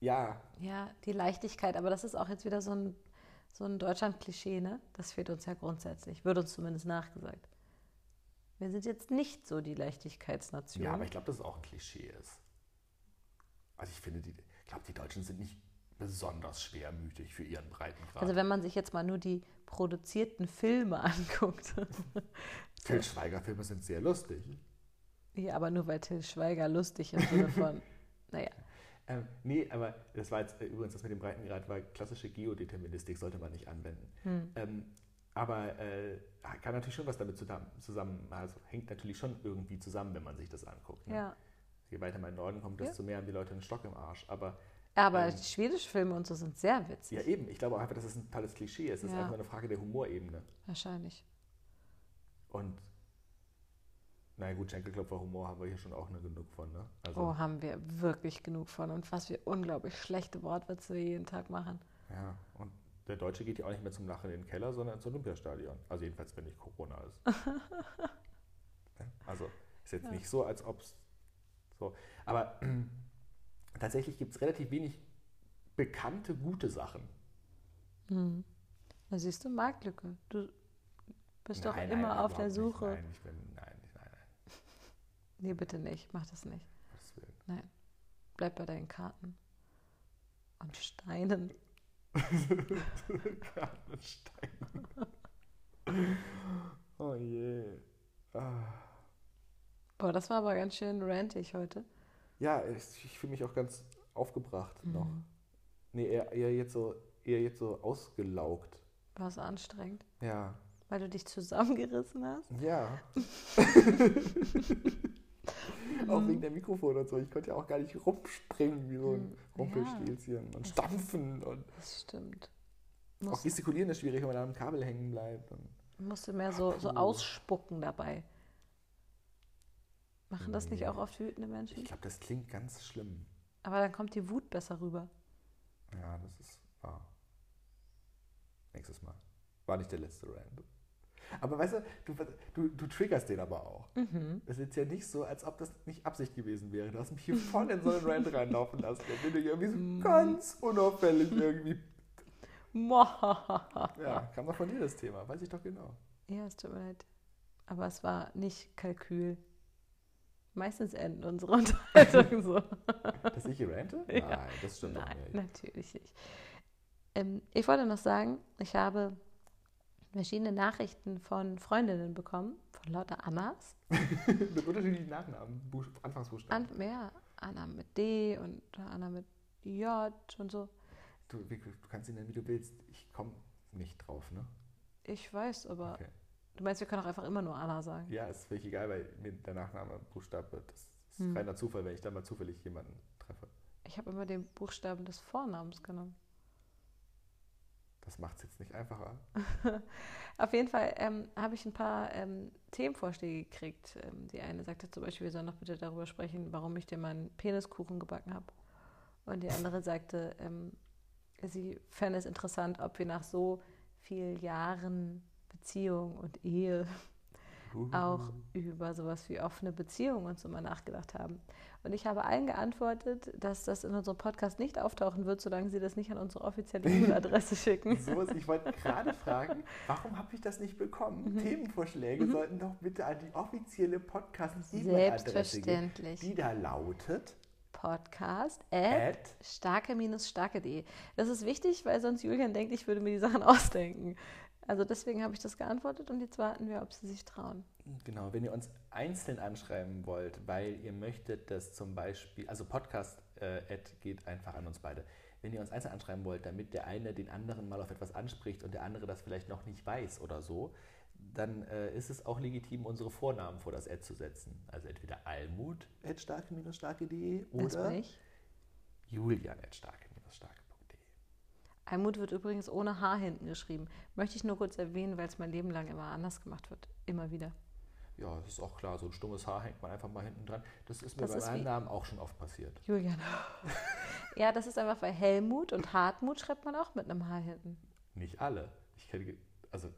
D: ja,
C: Ja, die Leichtigkeit, aber das ist auch jetzt wieder so ein, so ein Deutschland-Klischee, ne? Das fehlt uns ja grundsätzlich, wird uns zumindest nachgesagt. Wir sind jetzt nicht so die Leichtigkeitsnation.
D: Ja, aber ich glaube, dass es auch ein Klischee ist. Also ich finde, die, ich glaube, die Deutschen sind nicht besonders schwermütig für ihren Breitengrad.
C: also wenn man sich jetzt mal nur die produzierten Filme (laughs) anguckt.
D: Till Schweiger-Filme sind sehr lustig.
C: ja, aber nur weil Till Schweiger lustig im Sinne von, (laughs) naja,
D: Ähm, nee, aber das war jetzt äh, übrigens das mit dem Breitengrad war klassische Geodeterministik, sollte man nicht anwenden.
C: Hm.
D: Ähm, aber äh, kann natürlich schon was damit zusammen, zusammen, also hängt natürlich schon irgendwie zusammen, wenn man sich das anguckt. Ne?
C: ja.
D: Je weiter man in den Norden kommt, desto mehr haben die Leute einen Stock im Arsch. Aber
C: Aber
D: Ähm,
C: die schwedischen Filme und so sind sehr witzig.
D: ja, eben, ich glaube auch einfach, dass es ein totales Klischee ist. Es ist
C: Ja.
D: einfach eine Frage der Humorebene.
C: Wahrscheinlich.
D: Und naja gut, Schenkelklopfer Humor haben wir hier schon auch nur genug von, ne? Also,
C: Oh, haben wir wirklich genug von und was wir unglaublich schlechte Wortwitze jeden Tag machen.
D: ja. Und der Deutsche geht ja auch nicht mehr zum Lachen in den Keller, sondern ins Olympiastadion. Also jedenfalls, wenn nicht Corona ist. (laughs) Ja, also ist jetzt nicht so, als ob es so. Aber (clears throat) tatsächlich gibt es relativ wenig bekannte gute Sachen.
C: Hm. Da siehst du Marktlücke. Du bist doch
D: Nein,
C: immer
D: nein,
C: auf der Suche.
D: Nicht. Nein, ich bin, nein, nein, nein, (laughs)
C: Nee, bitte nicht. Mach das nicht.
D: Gottes Willen.
C: Nein. Bleib bei deinen Karten. Und Steinen. (laughs)
D: Kartenstein. (laughs) oh je. Ah.
C: Boah, das war aber ganz schön rantig heute.
D: Ja, ich, ich fühle mich auch ganz aufgebracht
C: Mhm.
D: noch. Nee, eher, eher, jetzt so, eher jetzt so ausgelaugt.
C: War es anstrengend?
D: Ja.
C: Weil du dich zusammengerissen hast?
D: Ja. (laughs) (laughs) auch wegen der Mikrofone und so. Ich konnte ja auch gar nicht rumspringen wie so ein
C: Mhm.
D: Rumpelstilzchen und stampfen. Und
C: Das stimmt.
D: auch
C: Musst,
D: gestikulieren ist schwierig, wenn man an einem Kabel hängen bleibt. Und
C: musst du mehr so, so ausspucken dabei. Machen das nicht auch oft wütende Menschen?
D: ich glaube, das klingt ganz schlimm.
C: Aber dann kommt die Wut besser rüber.
D: Ja, das ist wahr. Nächstes Mal. War nicht der letzte Rand. Aber weißt du, du, du, du triggerst den aber auch.
C: Mhm.
D: Es ist jetzt ja nicht so, als ob das nicht Absicht gewesen wäre. Du hast mich hier voll in so einen Rand reinlaufen lassen. Bin ich irgendwie
C: Mhm.
D: so ganz unauffällig irgendwie. Ja, kam doch von dir das Thema. Weiß ich doch genau.
C: Ja, es tut mir leid. Aber es war nicht Kalkül. Meistens enden unsere (laughs) Unterhaltungen so.
D: Dass ich hier rante?
C: Ja.
D: Nein, das stimmt
C: Nein,
D: nicht.
C: natürlich nicht. Ähm, ich wollte noch sagen, ich habe verschiedene Nachrichten von Freundinnen bekommen, von lauter Annas. (laughs)
D: Mit unterschiedlichen Nachnamen, Buch, Anfangsbuchstaben.
C: An, ja, Anna mit D und Anna mit J und so.
D: du, du kannst ihn nennen, wie du willst. Ich komme nicht drauf, ne?
C: Ich weiß, aber
D: Okay.
C: Du meinst, wir können auch einfach immer nur Anna sagen.
D: Ja, ist völlig egal, weil mir der Nachname Buchstabe, das ist
C: Hm.
D: reiner Zufall, wenn ich da mal zufällig jemanden treffe.
C: Ich habe immer den Buchstaben des Vornamens genommen.
D: Das macht es jetzt nicht einfacher. (laughs)
C: Auf jeden Fall ähm, habe ich ein paar ähm, Themenvorschläge gekriegt. Ähm, die eine sagte zum Beispiel, wir sollen doch bitte darüber sprechen, warum ich dir meinen Peniskuchen gebacken habe. Und die andere sagte, ähm, sie fände es interessant, ob wir nach so vielen Jahren Beziehung und Ehe auch über sowas wie offene Beziehungen und so mal nachgedacht haben. Und ich habe allen geantwortet, dass das in unserem Podcast nicht auftauchen wird, solange sie das nicht an unsere offizielle (laughs) E-Mail-Adresse schicken.
D: So ist, ich wollte gerade fragen, warum habe ich das nicht bekommen?
C: Mhm.
D: Themenvorschläge sollten doch bitte an die offizielle Podcast-E-Mail-Adresse gehen, die da lautet
C: Podcast at starke-starke.de. Das ist wichtig, weil sonst Julian denkt, ich würde mir die Sachen (laughs) ausdenken. Also deswegen habe ich das geantwortet und jetzt warten wir, ob sie sich trauen.
D: Genau, wenn ihr uns einzeln anschreiben wollt, weil ihr möchtet, dass zum Beispiel, also Podcast äh, geht einfach an uns beide. Wenn ihr uns einzeln anschreiben wollt, damit der eine den anderen mal auf etwas anspricht und der andere das vielleicht noch nicht weiß oder so, dann äh, ist es auch legitim, unsere Vornamen vor das Ad zu setzen. Also entweder Almut at starke-starke.de
C: Das
D: oder
C: bin ich.
D: Julian at starke-starke.de.
C: Almut wird übrigens ohne H hinten geschrieben. Möchte ich nur kurz erwähnen, weil es mein Leben lang immer anders gemacht wird. Immer wieder.
D: Ja, das ist auch klar, so ein stummes Haar hängt man einfach mal hinten dran. Das ist mir
C: Das
D: bei meinem Namen auch schon oft passiert.
C: Julian. (laughs) ja, das ist einfach, weil Helmut und Hartmut schreibt man auch mit einem H hinten.
D: Nicht alle. Ich kenne, also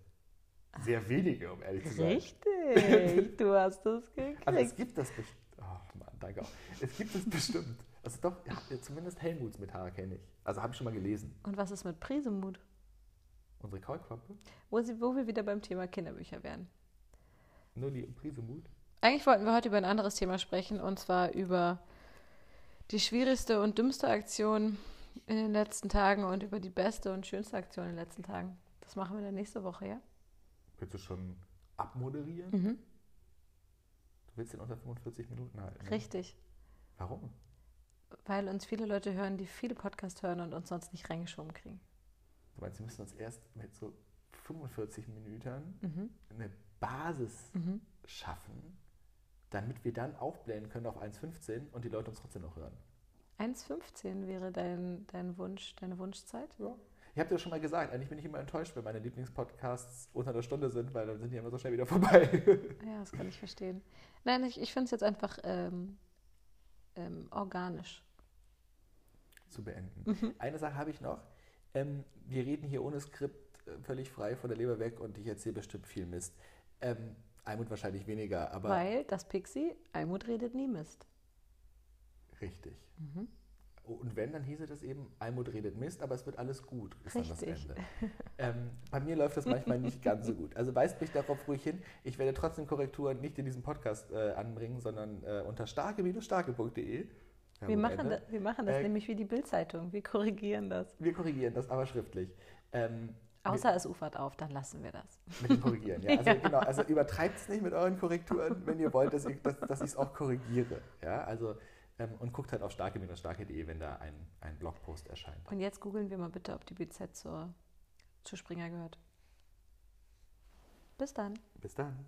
D: sehr wenige, um ehrlich zu sein.
C: Richtig, du hast das gekriegt. (laughs)
D: Also es gibt das bestimmt. Oh Mann, danke auch. Es gibt es bestimmt. Also doch, ja, zumindest Helmuts mit Haar kenne ich. Also habe ich schon mal gelesen.
C: und was ist mit Prisemut?
D: Unsere Kaulquappe,
C: Wo, sie, wo wir wieder beim Thema Kinderbücher wären.
D: Nulli und Prisemut.
C: Eigentlich wollten wir heute über ein anderes Thema sprechen, und zwar über die schwierigste und dümmste Aktion in den letzten Tagen und über die beste und schönste Aktion in den letzten Tagen. Das machen wir dann nächste Woche, ja?
D: Willst du schon abmoderieren?
C: Mhm.
D: Du willst den unter 45 Minuten halten. ne?
C: Richtig.
D: Warum?
C: Weil uns viele Leute hören, die viele Podcasts hören und uns sonst nicht reingeschoben kriegen.
D: Du meinst, wir müssen uns erst mit so 45 Minuten
C: Mhm.
D: eine Basis
C: Mhm.
D: schaffen, damit wir dann aufblähen können auf 1,15 und die Leute uns trotzdem noch hören.
C: 1,15 wäre dein, dein Wunsch, deine Wunschzeit?
D: Ja. Ich habe dir schon mal gesagt, eigentlich bin ich immer enttäuscht, wenn meine Lieblingspodcasts unter einer Stunde sind, weil dann sind die immer so schnell wieder vorbei.
C: Ja, das kann ich verstehen. Nein, ich, ich finde es jetzt einfach ähm, ähm, organisch.
D: zu beenden.
C: Mhm.
D: Eine Sache habe ich noch. Ähm, wir reden hier ohne Skript äh, völlig frei von der Leber weg und ich erzähle bestimmt viel Mist. Ähm, Almut wahrscheinlich weniger, aber
C: Weil das Pixie, Almut redet nie Mist.
D: richtig.
C: Mhm.
D: Und wenn, dann hieße das eben, Almut redet Mist, aber es wird alles gut, ist dann das
C: Richtig.
D: Ende. Ähm, bei mir läuft das manchmal nicht ganz so gut. Also weist mich darauf ruhig hin. Ich werde trotzdem Korrekturen nicht in diesem Podcast äh, anbringen, sondern äh, unter starke-starke.de.
C: Wir
D: Werbung
C: machen, das, wir machen das
D: Äh,
C: nämlich wie die Bildzeitung. Wir korrigieren das.
D: Wir korrigieren das aber schriftlich. Ähm,
C: Außer es ufert auf, dann lassen wir das.
D: Mit dem Korrigieren, ja. Also, (laughs) genau, also übertreibt es nicht mit euren Korrekturen, wenn ihr wollt, dass ich es dass, ich's auch korrigiere. Ja, also, ähm, und guckt halt auf starke-starke.de, wenn da ein, ein Blogpost erscheint.
C: Und jetzt googeln wir mal bitte, ob die BZ zur, zu Springer gehört. Bis dann.
D: Bis dann.